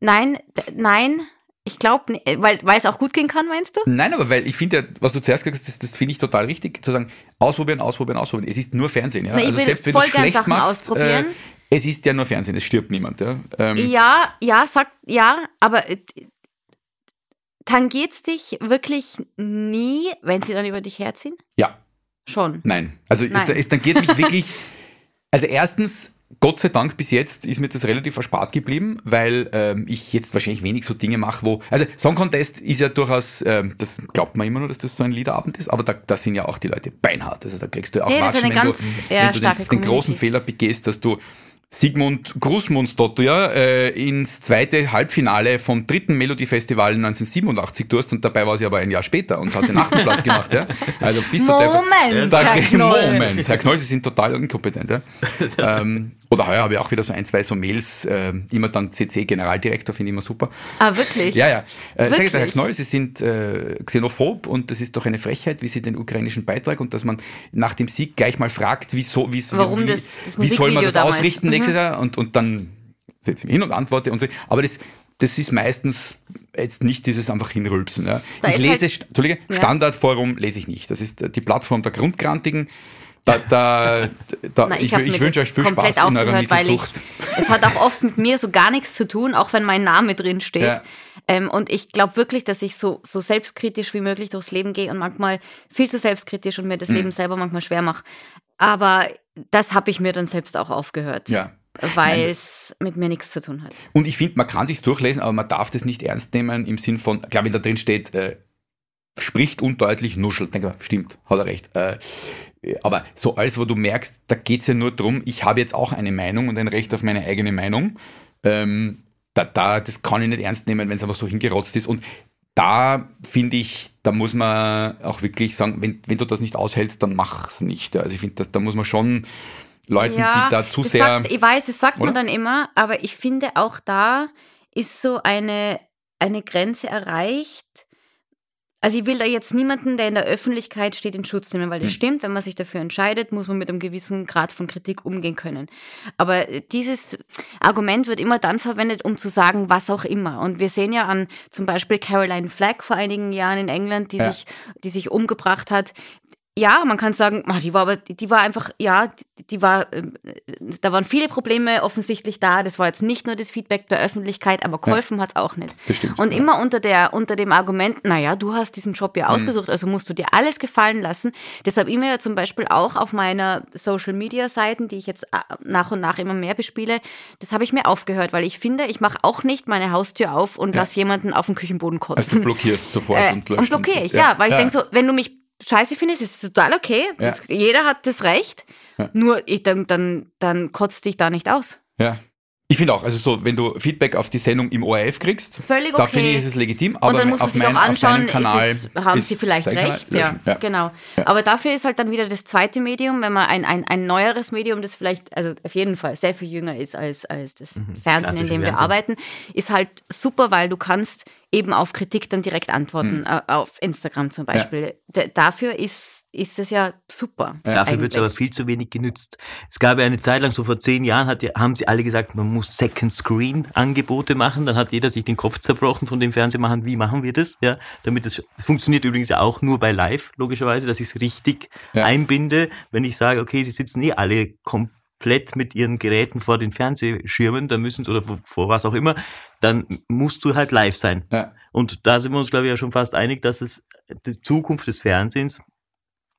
Nein, nein. Ich glaube, weil, weil es auch gut gehen kann, meinst du? Nein, aber weil ich finde ja, was du zuerst gesagt hast, das, das finde ich total richtig, zu sagen, ausprobieren, ausprobieren, ausprobieren. Es ist nur Fernsehen. Ja? Na, also selbst wenn du schlecht Sachen machst, äh, es ist ja nur Fernsehen, es stirbt niemand. Ja, ähm, ja, ja, sagt, ja, aber äh, tangiert es dich wirklich nie, wenn sie dann über dich herziehen? Ja. Schon? Nein. Also Nein. Es, es tangiert mich wirklich, *laughs* also erstens Gott sei Dank bis jetzt ist mir das relativ erspart geblieben, weil ähm, ich jetzt wahrscheinlich wenig so Dinge mache, wo. Also Song Contest ist ja durchaus, ähm, das glaubt man immer nur, dass das so ein Liederabend ist, aber da, da sind ja auch die Leute beinhart. Also da kriegst du auch nee, Watschen, wenn, ganz, du, wenn du den, den großen Fehler begehst, dass du Sigmund Großmundsdottir ja, äh, ins zweite Halbfinale vom dritten Melodie-Festival 1987 durst und dabei war sie aber ein Jahr später und hat den achten *laughs* Platz gemacht. Ja. Also bis Moment, der, Herr Knoll. Moment, Herr Knoll, Sie sind total inkompetent. Ja. *laughs* ähm, oder heuer habe ich auch wieder so ein, zwei so Mails, äh, immer dann CC-Generaldirektor, finde ich immer super. Ah, wirklich? Ja, ja. Äh, wirklich? Herr Knoll, Sie sind äh, xenophob und das ist doch eine Frechheit, wie Sie den ukrainischen Beitrag und dass man nach dem Sieg gleich mal fragt, wieso, wie, Warum wie, das, das wie soll man das damals. ausrichten nächstes mhm. Jahr und, und dann setze ich mich hin und antworte und so. Aber das, das ist meistens jetzt nicht dieses einfach hinrülpsen. Ja. Ich lese, halt, Entschuldige, ja. Standardforum lese ich nicht. Das ist die Plattform der Grundgrantigen. Da, da, da, Na, ich, ich, ich wünsche euch viel Spaß in eurer weil ich, Es hat auch oft mit mir so gar nichts zu tun, auch wenn mein Name drin steht. Ja. Ähm, und ich glaube wirklich, dass ich so, so selbstkritisch wie möglich durchs Leben gehe und manchmal viel zu selbstkritisch und mir das mhm. Leben selber manchmal schwer mache. Aber das habe ich mir dann selbst auch aufgehört. Ja. Weil es mit mir nichts zu tun hat. Und ich finde, man kann sich durchlesen, aber man darf das nicht ernst nehmen im Sinn von, klar, wenn da drin steht, äh, spricht undeutlich, nuschelt. Denke, stimmt, hat er recht. Äh, aber so alles, wo du merkst, da geht es ja nur darum, ich habe jetzt auch eine Meinung und ein Recht auf meine eigene Meinung. Ähm, da, da, das kann ich nicht ernst nehmen, wenn es einfach so hingerotzt ist. Und da finde ich, da muss man auch wirklich sagen, wenn, wenn du das nicht aushältst, dann mach's nicht. Also ich finde, da muss man schon Leuten, ja, die da zu sehr. Sagt, ich weiß, das sagt oder? man dann immer, aber ich finde auch da ist so eine, eine Grenze erreicht. Also ich will da jetzt niemanden, der in der Öffentlichkeit steht, in Schutz nehmen, weil das hm. stimmt, wenn man sich dafür entscheidet, muss man mit einem gewissen Grad von Kritik umgehen können. Aber dieses Argument wird immer dann verwendet, um zu sagen, was auch immer. Und wir sehen ja an zum Beispiel Caroline Flagg vor einigen Jahren in England, die, ja. sich, die sich umgebracht hat, ja, man kann sagen, ah, die war aber, die war einfach, ja, die war, ähm, da waren viele Probleme offensichtlich da. Das war jetzt nicht nur das Feedback der Öffentlichkeit, aber geholfen ja. hat es auch nicht. Bestimmt, und ja. immer unter der, unter dem Argument, naja, du hast diesen Job ja mhm. ausgesucht, also musst du dir alles gefallen lassen. Deshalb immer ja zum Beispiel auch auf meiner Social Media Seiten, die ich jetzt äh, nach und nach immer mehr bespiele, das habe ich mir aufgehört, weil ich finde, ich mache auch nicht meine Haustür auf und ja. lass jemanden auf den Küchenboden kotzen. Also du blockierst sofort äh, und löscht. Und blockiere ich, ja, weil ich denke so, wenn du mich scheiße findest, ist es total okay. Ja. Jeder hat das Recht. Ja. Nur ich, dann, dann, dann kotzt dich da nicht aus. Ja. Ich finde auch, also so, wenn du Feedback auf die Sendung im ORF kriegst, Völlig okay. da finde ich, ist es legitim. Aber und dann muss man sich mein, auch anschauen, Kanal es, haben sie vielleicht recht. Ja, ja, genau. Ja. Aber dafür ist halt dann wieder das zweite Medium, wenn man ein, ein, ein neueres Medium, das vielleicht, also auf jeden Fall sehr viel jünger ist als, als das mhm. Fernsehen, in dem wir Fernsehen. arbeiten, ist halt super, weil du kannst eben auf Kritik dann direkt antworten, mhm. auf Instagram zum Beispiel. Ja. Dafür ist, ist es ja super. Ja. Dafür wird es aber viel zu wenig genützt. Es gab ja eine Zeit lang, so vor zehn Jahren, hat, haben sie alle gesagt, man muss Second Screen Angebote machen. Dann hat jeder sich den Kopf zerbrochen von dem Fernsehmachen. Wie machen wir das? Ja, damit das, das funktioniert übrigens ja auch nur bei Live, logischerweise, dass ich es richtig ja. einbinde. Wenn ich sage, okay, sie sitzen eh alle komplett komplett mit ihren Geräten vor den Fernsehschirmen, da müssen sie, oder vor was auch immer, dann musst du halt live sein. Ja. Und da sind wir uns, glaube ich, ja schon fast einig, dass es die Zukunft des Fernsehens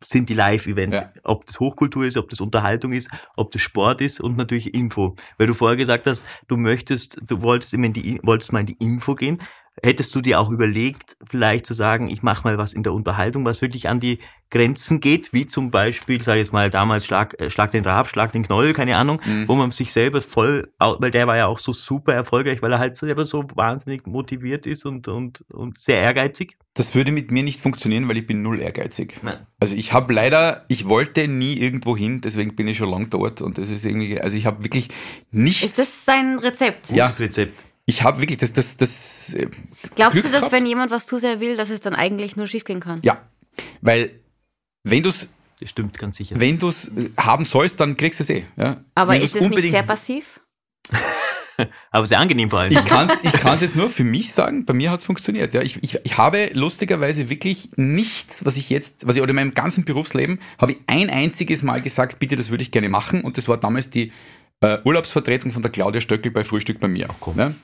sind die Live-Events. Ja. Ob das Hochkultur ist, ob das Unterhaltung ist, ob das Sport ist und natürlich Info. Weil du vorher gesagt hast, du möchtest, du wolltest immer in die, wolltest mal in die Info gehen. Hättest du dir auch überlegt, vielleicht zu sagen, ich mache mal was in der Unterhaltung, was wirklich an die Grenzen geht, wie zum Beispiel, sag ich jetzt mal, damals Schlag, äh, Schlag den Rab, Schlag den Knoll, keine Ahnung, mhm. wo man sich selber voll, weil der war ja auch so super erfolgreich, weil er halt selber so wahnsinnig motiviert ist und, und, und sehr ehrgeizig. Das würde mit mir nicht funktionieren, weil ich bin null ehrgeizig. Nein. Also ich habe leider, ich wollte nie irgendwo hin, deswegen bin ich schon lang dort und das ist irgendwie, also ich habe wirklich nichts. Ist das sein Rezept? Ja. Gutes Rezept ich habe wirklich das, das, das. Äh, Glaubst Glück du, dass gehabt? wenn jemand was zu sehr will, dass es dann eigentlich nur schiefgehen kann? Ja, weil wenn du es das stimmt ganz sicher. Wenn du es äh, haben sollst, dann kriegst du es eh. Ja? Aber wenn ist es nicht sehr passiv? *laughs* Aber sehr angenehm vor allem. Ich kann es ich kann's jetzt nur für mich sagen, bei mir hat es funktioniert. Ja, ich, ich, ich habe lustigerweise wirklich nichts, was ich jetzt, was ich oder in meinem ganzen Berufsleben, habe ich ein einziges Mal gesagt, bitte, das würde ich gerne machen. Und das war damals die äh, Urlaubsvertretung von der Claudia Stöckel bei Frühstück bei mir. Ach, ne?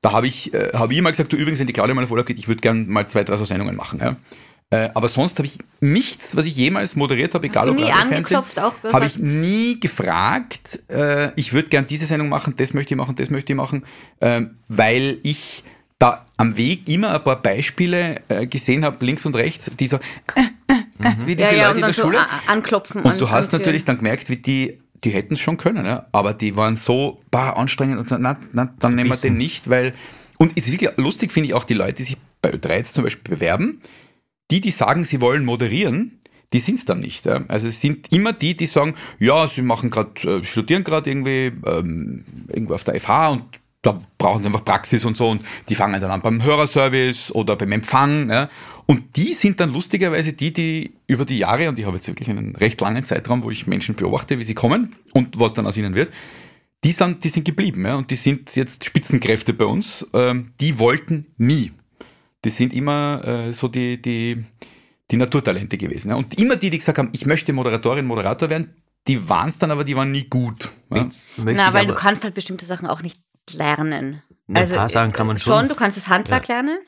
Da habe ich, äh, hab ich immer gesagt, du übrigens, wenn die Claudia mal auf Urlaub geht, ich würde gerne mal zwei, drei so Sendungen machen. Ja? Äh, aber sonst habe ich nichts, was ich jemals moderiert habe, egal ob Fernsehen, habe ich nie gefragt, äh, ich würde gern diese Sendung machen, das möchte ich machen, das möchte ich machen, äh, weil ich da am Weg immer ein paar Beispiele äh, gesehen habe, links und rechts, die so, äh, äh, mhm. wie diese ja, ja, Leute in der so Schule. Anklopfen. Und du hast natürlich dann gemerkt, wie die die hätten es schon können, ja? aber die waren so bah, anstrengend und so, na, na, dann nehmen wir den nicht, weil. Und es ist wirklich lustig, finde ich auch die Leute, die sich bei Ö3 jetzt zum Beispiel bewerben, die, die sagen, sie wollen moderieren, die sind es dann nicht. Ja? Also es sind immer die, die sagen, ja, sie machen gerade, äh, studieren gerade irgendwie ähm, irgendwo auf der FH und da brauchen sie einfach Praxis und so und die fangen dann an beim Hörerservice oder beim Empfang. Ja? Und die sind dann lustigerweise die, die über die Jahre, und ich habe jetzt wirklich einen recht langen Zeitraum, wo ich Menschen beobachte, wie sie kommen und was dann aus ihnen wird, die sind, die sind geblieben ja, und die sind jetzt Spitzenkräfte bei uns. Ähm, die wollten nie. Die sind immer äh, so die, die, die Naturtalente gewesen. Ja. Und immer die, die gesagt haben, ich möchte Moderatorin, Moderator werden, die waren es dann, aber die waren nie gut. Ja. Na, weil du kannst halt bestimmte Sachen auch nicht lernen. Ein also, paar Sachen kann man schon. Schon, du kannst das Handwerk ja. lernen.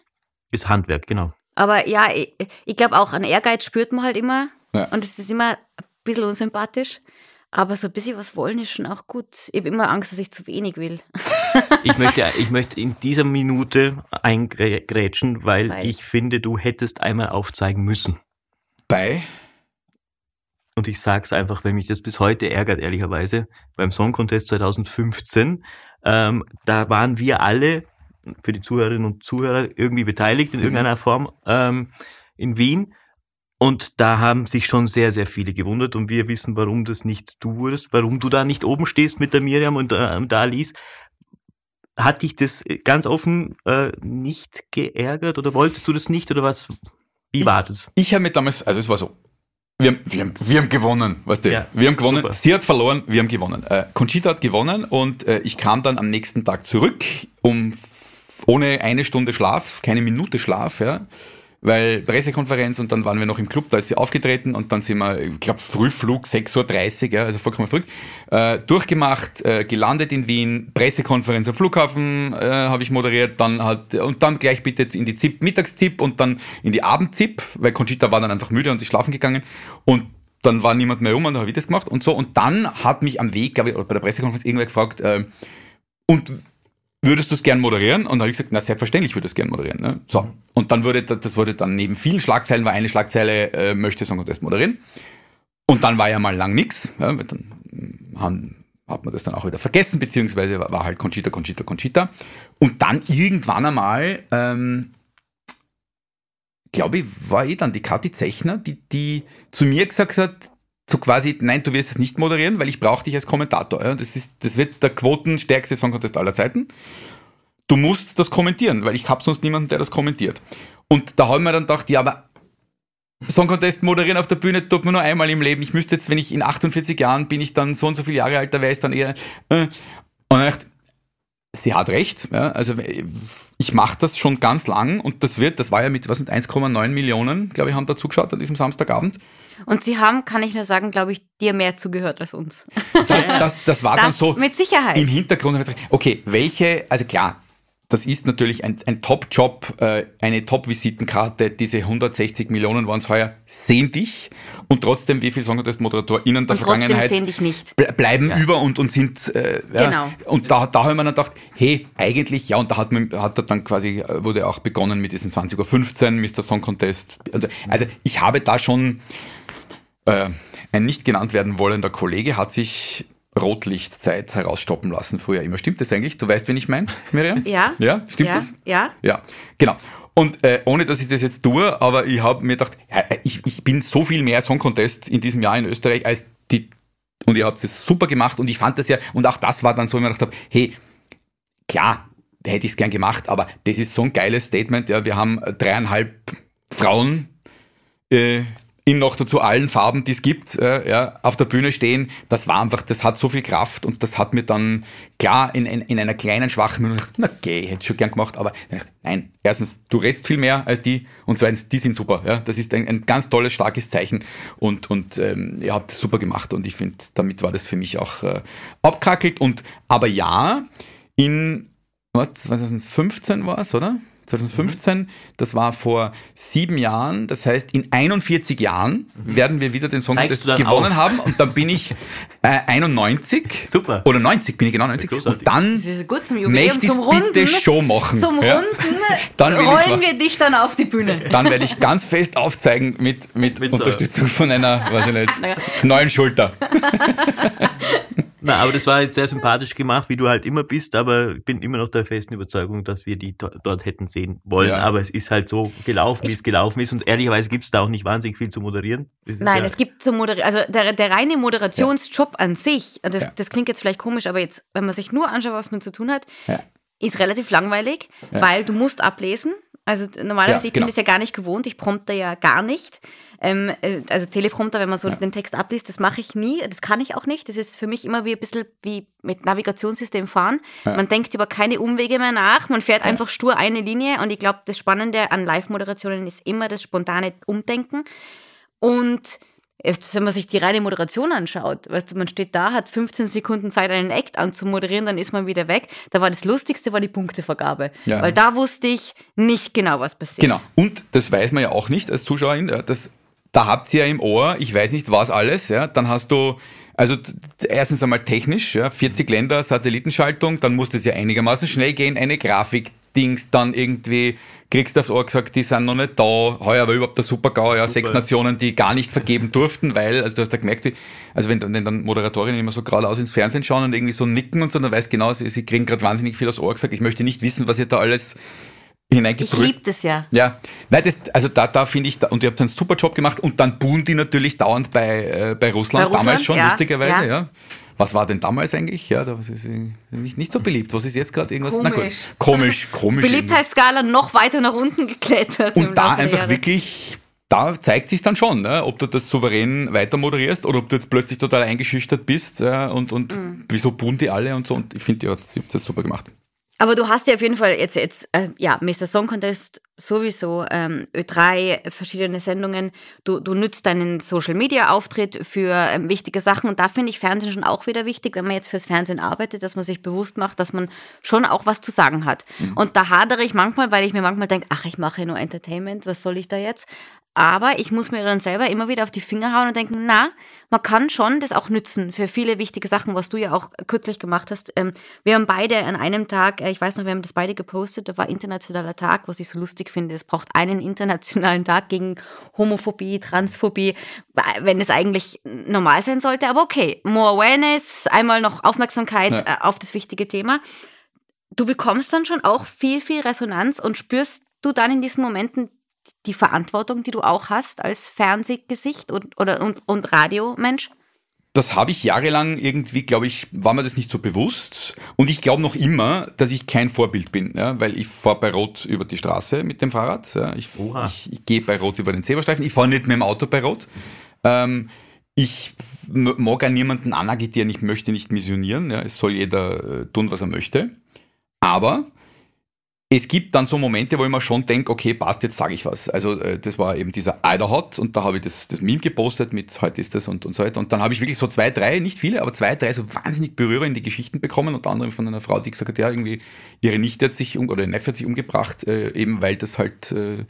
Ist Handwerk, genau. Aber ja, ich, ich glaube auch, an Ehrgeiz spürt man halt immer. Ja. Und es ist immer ein bisschen unsympathisch. Aber so ein bisschen was wollen ist schon auch gut. Ich habe immer Angst, dass ich zu wenig will. *laughs* ich, möchte, ich möchte in dieser Minute eingrätschen, weil, weil ich finde, du hättest einmal aufzeigen müssen. Bei? Und ich sage es einfach, wenn mich das bis heute ärgert, ehrlicherweise, beim Song Contest 2015, ähm, da waren wir alle für die Zuhörerinnen und Zuhörer irgendwie beteiligt in mhm. irgendeiner Form ähm, in Wien. Und da haben sich schon sehr, sehr viele gewundert und wir wissen, warum das nicht du wurdest, warum du da nicht oben stehst mit der Miriam und äh, da Alice. Hat dich das ganz offen äh, nicht geärgert oder wolltest du das nicht oder was? Wie war das? Ich habe mir damals, also es war so, wir haben, wir haben, wir haben gewonnen, weißt du? Ja, wir haben gewonnen. Super. Sie hat verloren, wir haben gewonnen. Äh, Conchita hat gewonnen und äh, ich kam dann am nächsten Tag zurück, um ohne eine Stunde Schlaf, keine Minute Schlaf, ja, weil Pressekonferenz und dann waren wir noch im Club, da ist sie aufgetreten und dann sind wir, ich glaube, Frühflug, 6.30 Uhr, ja, also vollkommen verrückt, äh, durchgemacht, äh, gelandet in Wien, Pressekonferenz am Flughafen äh, habe ich moderiert, dann halt, und dann gleich bitte in die ZIP, Mittagszip und dann in die Abendzip, weil Conchita war dann einfach müde und ist schlafen gegangen und dann war niemand mehr um und dann habe ich das gemacht und so. Und dann hat mich am Weg, glaube ich, bei der Pressekonferenz irgendwer gefragt, äh, und würdest du es gern moderieren? Und dann habe ich gesagt, na selbstverständlich würde ich es gern moderieren. Ne? So. Und dann wurde, das wurde dann neben vielen Schlagzeilen, war eine Schlagzeile, äh, möchte Song Contest moderieren. Und dann war ja mal lang nix. Ja, dann haben, hat man das dann auch wieder vergessen, beziehungsweise war, war halt Conchita, Conchita, Conchita. Und dann irgendwann einmal, ähm, glaube ich, war eh dann die Kathi Zechner, die, die zu mir gesagt hat, so quasi, nein, du wirst es nicht moderieren, weil ich brauche dich als Kommentator. Ja? Das, ist, das wird der quotenstärkste Song Contest aller Zeiten. Du musst das kommentieren, weil ich habe sonst niemanden, der das kommentiert. Und da haben wir dann gedacht, ja, aber Song Contest moderieren auf der Bühne tut man nur einmal im Leben. Ich müsste jetzt, wenn ich in 48 Jahren bin, ich dann so und so viele Jahre alt, da wäre es dann eher. Äh. Und dann dachte sie hat recht. Ja? Also ich mache das schon ganz lang und das wird, das war ja mit was mit 1,9 Millionen, glaube ich, haben da zugeschaut an diesem Samstagabend. Und sie haben, kann ich nur sagen, glaube ich, dir mehr zugehört als uns. Das, das, das war das dann so mit Sicherheit. im Hintergrund. Okay, welche, also klar, das ist natürlich ein, ein Top-Job, äh, eine Top-Visitenkarte. Diese 160 Millionen waren es heuer, sehen dich. Und trotzdem, wie viele sagen das ModeratorInnen der und Vergangenheit sehen dich nicht. bleiben ja. über und, und sind. Äh, ja. Genau. Und da, da haben wir dann gedacht, hey, eigentlich, ja, und da hat, man, hat er dann quasi, äh, wurde auch begonnen mit diesem 20.15 Uhr, Mr. Song Contest. Also, also ich habe da schon äh, ein nicht genannt werden wollender Kollege hat sich Rotlichtzeit herausstoppen lassen früher immer. Stimmt das eigentlich? Du weißt, wen ich meine, Miriam? Ja. Ja, stimmt ja. das? Ja. Ja, genau. Und äh, ohne dass ich das jetzt tue, aber ich habe mir gedacht, ja, ich, ich bin so viel mehr Song Contest in diesem Jahr in Österreich als die und ihr habt es super gemacht und ich fand das ja und auch das war dann so, wenn ich gedacht habe, hey, klar, hätte ich es gern gemacht, aber das ist so ein geiles Statement. Ja, wir haben dreieinhalb Frauen äh, in noch dazu allen Farben, die es gibt, äh, ja, auf der Bühne stehen, das war einfach, das hat so viel Kraft und das hat mir dann klar in, in, in einer kleinen, schwachen Minute na okay, hätte ich schon gern gemacht, aber nein, erstens, du redst viel mehr als die und zweitens, die sind super, ja, das ist ein, ein ganz tolles, starkes Zeichen und, und ähm, ihr habt es super gemacht und ich finde, damit war das für mich auch äh, abkackelt und, aber ja, in, was, 2015 war es, oder? 2015. Das war vor sieben Jahren. Das heißt, in 41 Jahren mhm. werden wir wieder den Song Contest gewonnen auf? haben. Und dann bin ich *laughs* äh, 91. Super. Oder 90, bin ich genau 90. Und dann das ist gut zum Jubiläum, möchte ich bitte Show machen. Zum Runden *laughs* dann rollen wir dich dann auf die Bühne. Dann werde ich ganz fest aufzeigen mit, mit, mit Unterstützung so. von einer, weiß ich nicht, *laughs* neuen Schulter. Na, aber das war jetzt sehr sympathisch gemacht, wie du halt immer bist, aber ich bin immer noch der festen Überzeugung, dass wir die dort hätten sehen wollen. Ja. Aber es ist halt so gelaufen, wie es gelaufen ist. Und ehrlicherweise gibt es da auch nicht wahnsinnig viel zu moderieren. Nein, ja es gibt zum Moderieren, also der, der reine Moderationsjob ja. an sich, das, ja. das klingt jetzt vielleicht komisch, aber jetzt, wenn man sich nur anschaut, was man zu tun hat, ist relativ langweilig, weil du musst ablesen. Also normalerweise, ja, ich bin genau. das ja gar nicht gewohnt, ich prompte ja gar nicht. Ähm, äh, also Teleprompter, wenn man so ja. den Text abliest, das mache ich nie, das kann ich auch nicht. Das ist für mich immer wie ein bisschen wie mit Navigationssystem fahren. Ja. Man denkt über keine Umwege mehr nach, man fährt einfach stur eine Linie und ich glaube, das Spannende an Live-Moderationen ist immer das spontane Umdenken. Und Erst, wenn man sich die reine Moderation anschaut, weißt du, man steht da, hat 15 Sekunden Zeit, einen Act anzumoderieren, dann ist man wieder weg. Da war das Lustigste, war die Punktevergabe. Ja. Weil da wusste ich nicht genau, was passiert. Genau. Und das weiß man ja auch nicht als Zuschauerin. Das, da habt ihr ja im Ohr, ich weiß nicht was alles, ja. Dann hast du, also erstens einmal technisch, ja, 40 Länder, Satellitenschaltung, dann muss das ja einigermaßen schnell gehen, eine Grafik, Dings, dann irgendwie kriegst du aufs Ohr gesagt, die sind noch nicht da, heuer war überhaupt der Super-GAU, ja, Super. sechs Nationen, die gar nicht vergeben durften, weil, also du hast ja gemerkt, also wenn, wenn dann Moderatorinnen immer so geradeaus ins Fernsehen schauen und irgendwie so nicken und so, dann weiß genau, sie, sie kriegen gerade wahnsinnig viel aufs Ohr gesagt, ich möchte nicht wissen, was ihr da alles hineingedrückt. Ich liebe das ja. Ja, nein, das, also da, da finde ich, und ihr habt einen super Job gemacht und dann buhen die natürlich dauernd bei, äh, bei, Russland, bei Russland, damals schon, ja, lustigerweise, ja. ja. Was war denn damals eigentlich? Ja, das ist nicht, nicht so beliebt. Was ist jetzt gerade irgendwas? Komisch. Na gut. Komisch, komisch. *laughs* Beliebtheitsskala noch weiter nach unten geklettert. Und da einfach wirklich, da zeigt sich dann schon, ne, ob du das souverän weiter moderierst oder ob du jetzt plötzlich total eingeschüchtert bist ja, und, und mhm. wieso buhen die alle und so. Und ich finde, ihr habt das super gemacht. Aber du hast ja auf jeden Fall jetzt, jetzt äh, ja, Mr. Song Contest sowieso, ähm, Ö3, verschiedene Sendungen. Du, du nützt deinen Social-Media-Auftritt für ähm, wichtige Sachen. Und da finde ich Fernsehen schon auch wieder wichtig, wenn man jetzt fürs Fernsehen arbeitet, dass man sich bewusst macht, dass man schon auch was zu sagen hat. Mhm. Und da hadere ich manchmal, weil ich mir manchmal denke, ach, ich mache nur Entertainment, was soll ich da jetzt? Aber ich muss mir dann selber immer wieder auf die Finger hauen und denken, na, man kann schon das auch nützen für viele wichtige Sachen, was du ja auch kürzlich gemacht hast. Ähm, wir haben beide an einem Tag, äh, ich weiß noch, wir haben das beide gepostet, da war internationaler Tag, was ich so lustig finde. Es braucht einen internationalen Tag gegen Homophobie, Transphobie, wenn es eigentlich normal sein sollte. Aber okay, more awareness, einmal noch Aufmerksamkeit ja. Äh, auf das wichtige Thema. Du bekommst dann schon auch viel, viel Resonanz und spürst du dann in diesen Momenten die Verantwortung, die du auch hast als Fernsehgesicht und, oder, und, und Radiomensch? Das habe ich jahrelang irgendwie, glaube ich, war mir das nicht so bewusst. Und ich glaube noch immer, dass ich kein Vorbild bin, ja, weil ich fahre bei Rot über die Straße mit dem Fahrrad. Ja, ich, ich, ich gehe bei Rot über den Zebrastreifen. Ich fahre nicht mit dem Auto bei Rot. Ähm, ich mag auch niemanden anagitieren, ich möchte nicht missionieren. Ja, es soll jeder äh, tun, was er möchte. Aber es gibt dann so Momente, wo ich mir schon denke, okay, passt, jetzt sage ich was. Also äh, das war eben dieser Eiderhot und da habe ich das, das Meme gepostet mit heute ist das und, und so weiter. Und dann habe ich wirklich so zwei, drei, nicht viele, aber zwei, drei so wahnsinnig berührende Geschichten bekommen, unter anderem von einer Frau, die gesagt hat, ja, irgendwie ihre Nichte hat sich um, oder ihr Neffe hat sich umgebracht, äh, eben weil das halt, äh,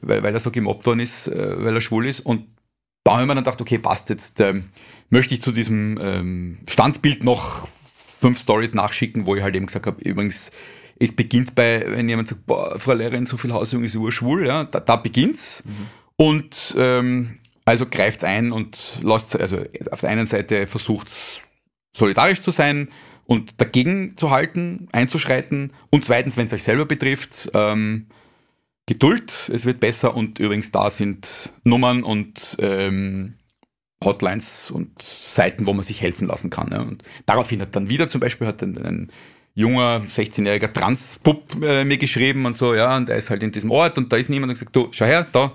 weil, weil er so gemobbt worden ist, äh, weil er schwul ist. Und da habe ich mir dann gedacht, okay, passt, jetzt ähm, möchte ich zu diesem ähm, Standbild noch fünf Stories nachschicken, wo ich halt eben gesagt habe, übrigens, es beginnt bei, wenn jemand sagt, boah, Frau Lehrerin, so viel Hausjung ist urschwul, ja, da, da beginnt's. Mhm. Und ähm, also greift ein und lasst, also auf der einen Seite versucht solidarisch zu sein und dagegen zu halten, einzuschreiten und zweitens, wenn es euch selber betrifft, ähm, Geduld, es wird besser und übrigens da sind Nummern und ähm, Hotlines und Seiten, wo man sich helfen lassen kann. Ja. Und daraufhin hat dann wieder zum Beispiel hat ein, ein junger 16-jähriger Transpup äh, mir geschrieben und so, ja, und er ist halt in diesem Ort und da ist niemand und gesagt, du, schau her, da,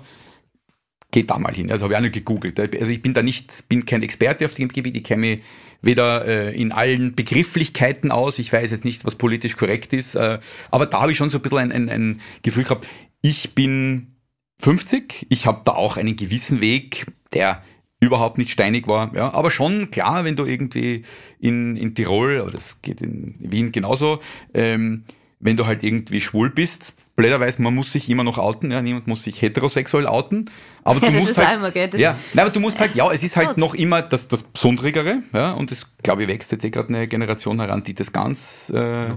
geh da mal hin. Also habe ich auch nicht gegoogelt. Also ich bin da nicht, bin kein Experte auf dem Gebiet, ich kenne mich weder äh, in allen Begrifflichkeiten aus, ich weiß jetzt nicht, was politisch korrekt ist, äh, aber da habe ich schon so ein bisschen ein, ein, ein Gefühl gehabt, ich bin 50, ich habe da auch einen gewissen Weg, der überhaupt nicht steinig war. Ja, aber schon klar, wenn du irgendwie in, in Tirol, oder das geht in Wien genauso, ähm, wenn du halt irgendwie schwul bist, blöderweise, man muss sich immer noch outen, ja, niemand muss sich heterosexuell outen. Aber *laughs* du musst halt, einmal, ja, nein, aber du musst halt, ja, es ist halt noch immer das, das Besonderere, ja, und das, glaube ich, wächst jetzt eh gerade eine Generation heran, die das ganz, äh,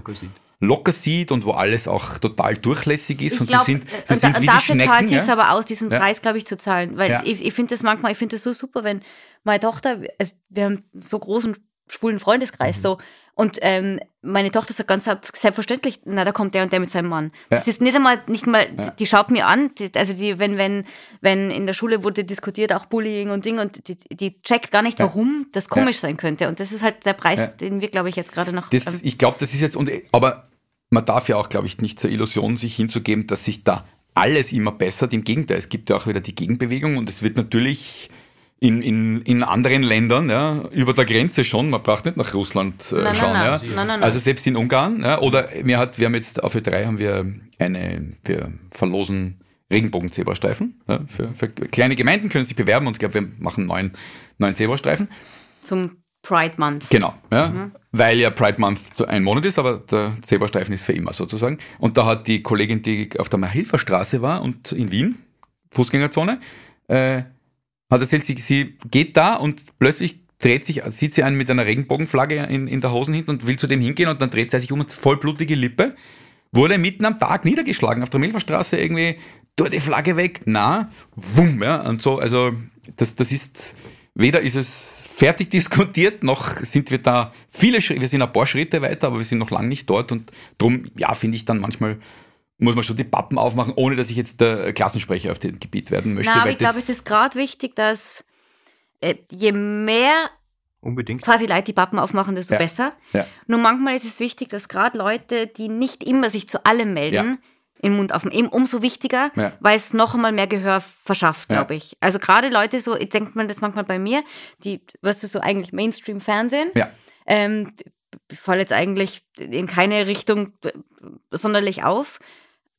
locker sieht und wo alles auch total durchlässig ist. Ich und glaub, sie sind, sie sind wie dafür die zahlt ja? sich aber aus, diesen ja. Preis, glaube ich, zu zahlen. Weil ja. ich, ich finde das manchmal, ich finde das so super, wenn meine Tochter, es, wir haben so großen schwulen Freundeskreis, mhm. so, und ähm, meine Tochter sagt ganz selbstverständlich, na, da kommt der und der mit seinem Mann. Das ist nicht einmal, nicht mal, die, die schaut mir an, die, also die, wenn, wenn, wenn in der Schule wurde diskutiert, auch Bullying und Ding, und die, die checkt gar nicht, warum das komisch sein könnte. Und das ist halt der Preis, den wir, glaube ich, jetzt gerade noch. Das, ähm, ich glaube, das ist jetzt, und aber man darf ja auch, glaube ich, nicht zur Illusion sich hinzugeben, dass sich da alles immer bessert. Im Gegenteil, es gibt ja auch wieder die Gegenbewegung und es wird natürlich in, in, in anderen Ländern, ja, über der Grenze schon, man braucht nicht nach Russland äh, nein, schauen. Nein, ja. Nein, also selbst in Ungarn, ja, oder mir hat, wir haben jetzt auf Ö3 haben wir eine, wir verlosen Regenbogen-Zebrastreifen. Ja, für, für kleine Gemeinden können sich bewerben und ich glaube, wir machen neun, neun Zebrastreifen. Zum Pride Month. Genau, ja. Mhm. Weil ja Pride Month ein Monat ist, aber der Zebrastreifen ist für immer sozusagen. Und da hat die Kollegin, die auf der Mahilfer war und in Wien, Fußgängerzone, äh, hat erzählt, sie, sie geht da und plötzlich dreht sich, sieht sie einen mit einer Regenbogenflagge in, in der Hosen hinten und will zu dem hingehen und dann dreht sie sich um und vollblutige Lippe wurde mitten am Tag niedergeschlagen auf der Milferstraße irgendwie, tu die Flagge weg, na, wumm, ja, und so, also das, das ist, weder ist es fertig *laughs* diskutiert, noch sind wir da viele Schritte, wir sind ein paar Schritte weiter, aber wir sind noch lange nicht dort und darum, ja, finde ich dann manchmal, muss man schon die Pappen aufmachen, ohne dass ich jetzt der Klassensprecher auf dem Gebiet werden möchte. Na, aber ich glaube, es ist gerade wichtig, dass äh, je mehr Unbedingt. quasi Leute die Pappen aufmachen, desto Ja. besser. Ja. Nur manchmal ist es wichtig, dass gerade Leute, die nicht immer sich zu allem melden, Ja. Im Mund auf eben umso wichtiger, Ja. weil es noch einmal mehr Gehör verschafft, Ja. glaube ich. Also gerade Leute, so ich denkt man das manchmal bei mir, die, weißt du, so eigentlich Mainstream-Fernsehen, Ja. ähm, ich falle jetzt eigentlich in keine Richtung sonderlich auf.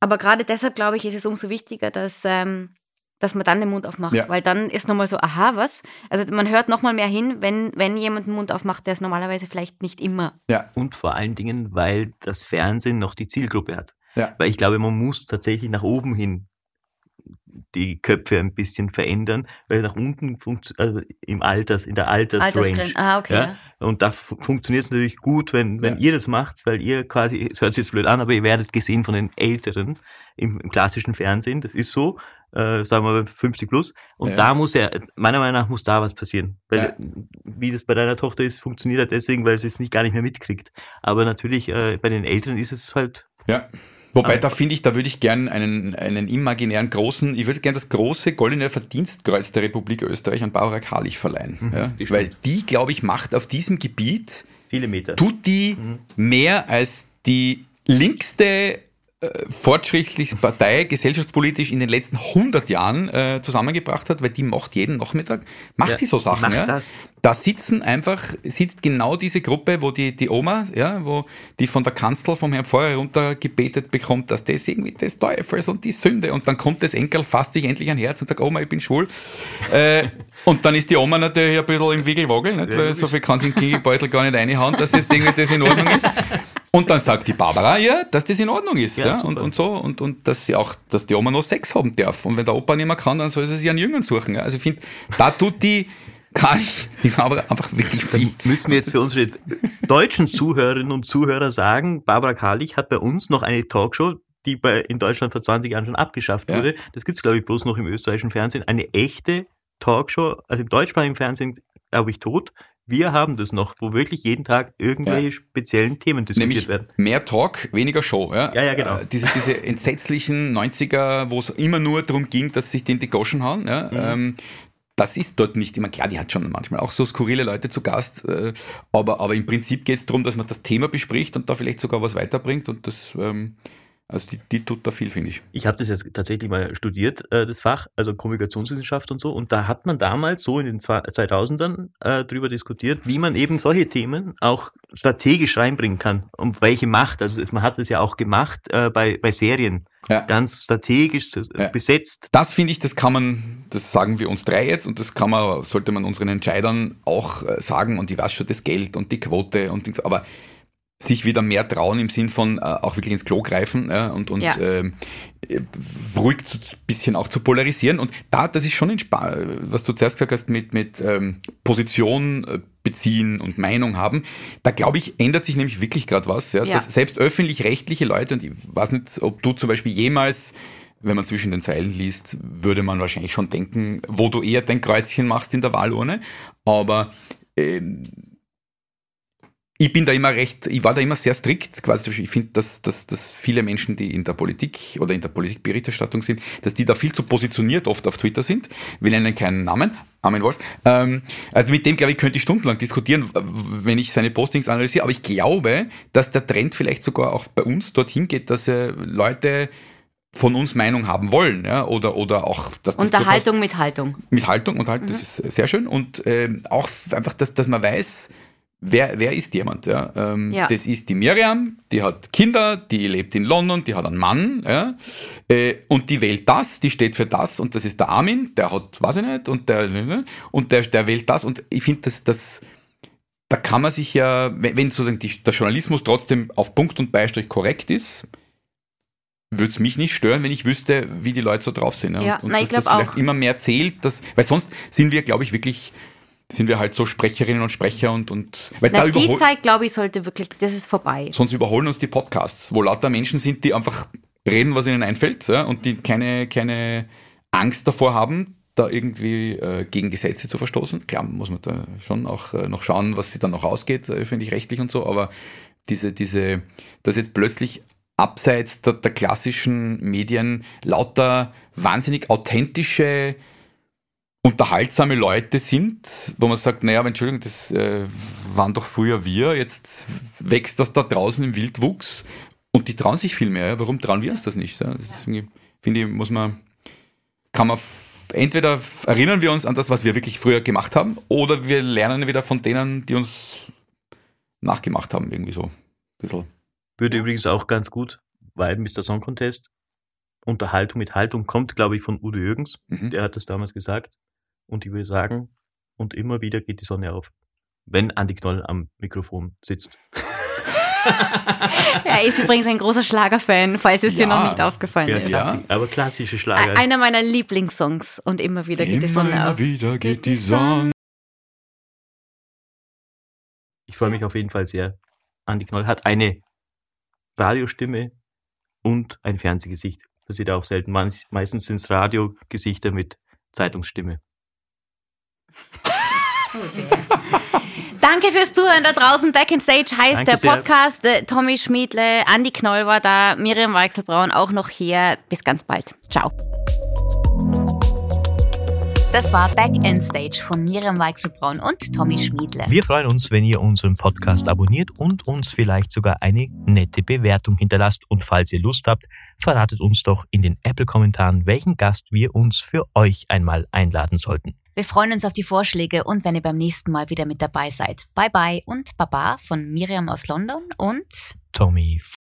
Aber gerade deshalb, glaube ich, ist es umso wichtiger, dass, ähm, dass man dann den Mund aufmacht. Ja. Weil dann ist nochmal so, aha, was? Also man hört nochmal mehr hin, wenn, wenn jemand den Mund aufmacht, der es normalerweise vielleicht nicht immer. Ja, Und vor allen Dingen, weil das Fernsehen noch die Zielgruppe hat. Ja. Weil ich glaube, man muss tatsächlich nach oben hin die Köpfe ein bisschen verändern, weil nach unten also im Alters, in der Altersrange. Altersgrenze. Ah, okay. Ja? Ja. Und da fu- funktioniert es natürlich gut, wenn, wenn Ja. ihr das macht, weil ihr quasi, es hört sich jetzt blöd an, aber ihr werdet gesehen von den Älteren im, im klassischen Fernsehen. Das ist so, äh, sagen wir mal 50 plus. Und Ja. da muss ja, meiner Meinung nach muss da was passieren. Weil, Ja. wie das bei deiner Tochter ist, funktioniert er deswegen, weil sie es nicht gar nicht mehr mitkriegt. Aber natürlich, äh, bei den Älteren ist es halt, Ja. Wobei, da finde ich, da würde ich gern einen, einen imaginären großen, ich würde gern das große goldene Verdienstkreuz der Republik Österreich an Barbara Karlich verleihen. ja? die Weil die, glaube ich, macht auf diesem Gebiet, viele Meter. tut die mehr als die linkste fortschrittlichste Partei gesellschaftspolitisch in den letzten 100 Jahren äh, zusammengebracht hat, weil die macht jeden Nachmittag, macht Ja, die so Sachen. ja? das. Da sitzen einfach, sitzt genau diese Gruppe, wo die, die Oma, ja, wo die von der Kanzel vom Herrn Pfarrer runtergebetet bekommt, dass das irgendwie des Teufels und die Sünde und dann kommt das Enkel, fasst sich endlich ein Herz und sagt, Oma, ich bin schwul. äh, und dann ist die Oma natürlich ein bisschen im Wiggelwagel, nicht? weil so viel kann sie in den Kingelbeutel gar nicht reinhauen, dass jetzt irgendwie das in Ordnung ist. Und dann sagt die Barbara ja, dass das in Ordnung ist. Ja, Ja, und, und so. Und, und dass sie auch, dass die Oma noch Sex haben darf. Und wenn der Opa nicht mehr kann, dann soll sie sich einen Jüngern suchen. Ja. Also ich finde, da tut die, kann ich, die Barbara einfach wirklich viel. Müssen wir jetzt für unsere deutschen Zuhörerinnen und Zuhörer sagen, Barbara Karlich hat bei uns noch eine Talkshow, die bei, in Deutschland vor 20 Jahren schon abgeschafft Ja. wurde. Das gibt's glaube ich, bloß noch im österreichischen Fernsehen. Eine echte Talkshow, also im deutschsprachigen Fernsehen, glaube ich, tot. Wir haben das noch, wo wirklich jeden Tag irgendwelche Ja. speziellen Themen diskutiert Nämlich werden. mehr Talk, weniger Show. Ja, Ja, ja, genau. Äh, Diese, diese entsetzlichen 90er, wo es immer nur darum ging, dass sich die in die Goschen hauen. Ja, Mhm. ähm, das ist dort nicht immer klar, die hat schon manchmal auch so skurrile Leute zu Gast, äh, aber, aber im Prinzip geht es darum, dass man das Thema bespricht und da vielleicht sogar was weiterbringt und das, ähm, also die, die tut da viel, finde ich. Ich habe das jetzt tatsächlich mal studiert, äh, das Fach, also Kommunikationswissenschaft und so. Und da hat man damals so in den zwei- 2000ern äh, drüber diskutiert, wie man eben solche Themen auch strategisch reinbringen kann. Und welche Macht, also man hat es ja auch gemacht äh, bei, bei Serien, Ja. ganz strategisch äh, Ja. besetzt. Das finde ich, das kann man, das sagen wir uns drei jetzt und das kann man, sollte man unseren Entscheidern auch äh, sagen und ich weiß schon das Geld und die Quote und Dings, aber sich wieder mehr trauen im Sinn von äh, auch wirklich ins Klo greifen ja, und, und Ja. ähm, äh, ruhig zu, bisschen auch zu polarisieren. Und da, das ist schon in Spa was du zuerst gesagt hast, mit, mit ähm, Position äh, beziehen und Meinung haben, da glaube ich, ändert sich nämlich wirklich gerade was. Ja, Ja. Dass selbst öffentlich-rechtliche Leute, und ich weiß nicht, ob du zum Beispiel jemals wenn man zwischen den Zeilen liest, würde man wahrscheinlich schon denken, wo du eher dein Kreuzchen machst in der Wahlurne. Aber ähm, ich bin da immer recht, ich war da immer sehr strikt, quasi. Ich finde, dass, dass, dass viele Menschen, die in der Politik oder in der Politikberichterstattung sind, dass die da viel zu positioniert oft auf Twitter sind. Wir nennen keinen Namen. Armin Wolf. Ähm, also mit dem, glaube ich, könnte ich stundenlang diskutieren, wenn ich seine Postings analysiere. Aber ich glaube, dass der Trend vielleicht sogar auch bei uns dorthin geht, dass äh, Leute von uns Meinung haben wollen, ja, oder, oder auch, dass das Unterhaltung mit Haltung. mit Haltung und halt, das ist sehr schön. Und ähm, auch einfach, dass, dass man weiß, wer, wer ist jemand. Ja? Ähm, Ja. Das ist die Miriam, die hat Kinder, die lebt in London, die hat einen Mann ja? äh, und die wählt das, die steht für das und das ist der Armin, der hat, weiß ich nicht, und der, und der, der wählt das und ich finde, dass das da kann man sich ja, wenn, sozusagen die, der Journalismus trotzdem auf Punkt und Beistrich korrekt ist, würde es mich nicht stören, wenn ich wüsste, wie die Leute so drauf sind. Ja, und und na, dass das vielleicht auch. immer mehr zählt, dass, weil sonst sind wir, glaube ich, wirklich sind wir halt so Sprecherinnen und Sprecher und, und weil Na, da die Zeit, glaube ich, sollte wirklich, das ist vorbei. Sonst überholen uns die Podcasts, wo lauter Menschen sind, die einfach reden, was ihnen einfällt ja, und die keine, keine Angst davor haben, da irgendwie äh, gegen Gesetze zu verstoßen. Klar muss man da schon auch äh, noch schauen, was sie dann noch ausgeht, äh, öffentlich-rechtlich und so, aber diese, diese, dass jetzt plötzlich abseits der, der klassischen Medien lauter wahnsinnig authentische unterhaltsame Leute sind, wo man sagt, naja, Entschuldigung, das äh, waren doch früher wir, jetzt wächst das da draußen im Wildwuchs und die trauen sich viel mehr. Ja? Warum trauen wir uns das nicht? Ja? Das finde ich, muss man, kann man entweder erinnern wir uns an das, was wir wirklich früher gemacht haben, oder wir lernen wieder von denen, die uns nachgemacht haben, irgendwie so. Bisschen. Würde übrigens auch ganz gut, weil Mr. Song Contest Unterhaltung mit Haltung kommt, glaube ich, von Udo Jürgens. Mhm. Der hat das damals gesagt. Und ich würde sagen, und immer wieder geht die Sonne auf, wenn Andi Knoll am Mikrofon sitzt. *laughs* er ist übrigens ein großer Schlagerfan, falls es ja. dir noch nicht aufgefallen ja, ist. Ja, aber klassische Schlager. Einer meiner Lieblingssongs und immer wieder geht immer, die Sonne immer auf. Immer wieder geht die Sonne. Ich freue mich auf jeden Fall sehr. Andi Knoll hat eine Radiostimme und ein Fernsehgesicht. Das sieht er auch selten. Meistens sind es Radiogesichter mit Zeitungsstimme. Danke fürs Zuhören da draußen. Back in Stage heißt Danke der Podcast. Sehr. Tommy Schmiedle, Andi Knoll war da, Miriam Weichselbraun auch noch hier. Bis ganz bald. Ciao. Das war Back in Stage von Miriam Weichselbraun und Tommy Schmiedle. Wir freuen uns, wenn ihr unseren Podcast abonniert und uns vielleicht sogar eine nette Bewertung hinterlasst. Und falls ihr Lust habt, verratet uns doch in den Apple-Kommentaren, welchen Gast wir uns für euch einmal einladen sollten. Wir freuen uns auf die Vorschläge und wenn ihr beim nächsten Mal wieder mit dabei seid. Bye bye und Baba von Miriam aus London und Tommy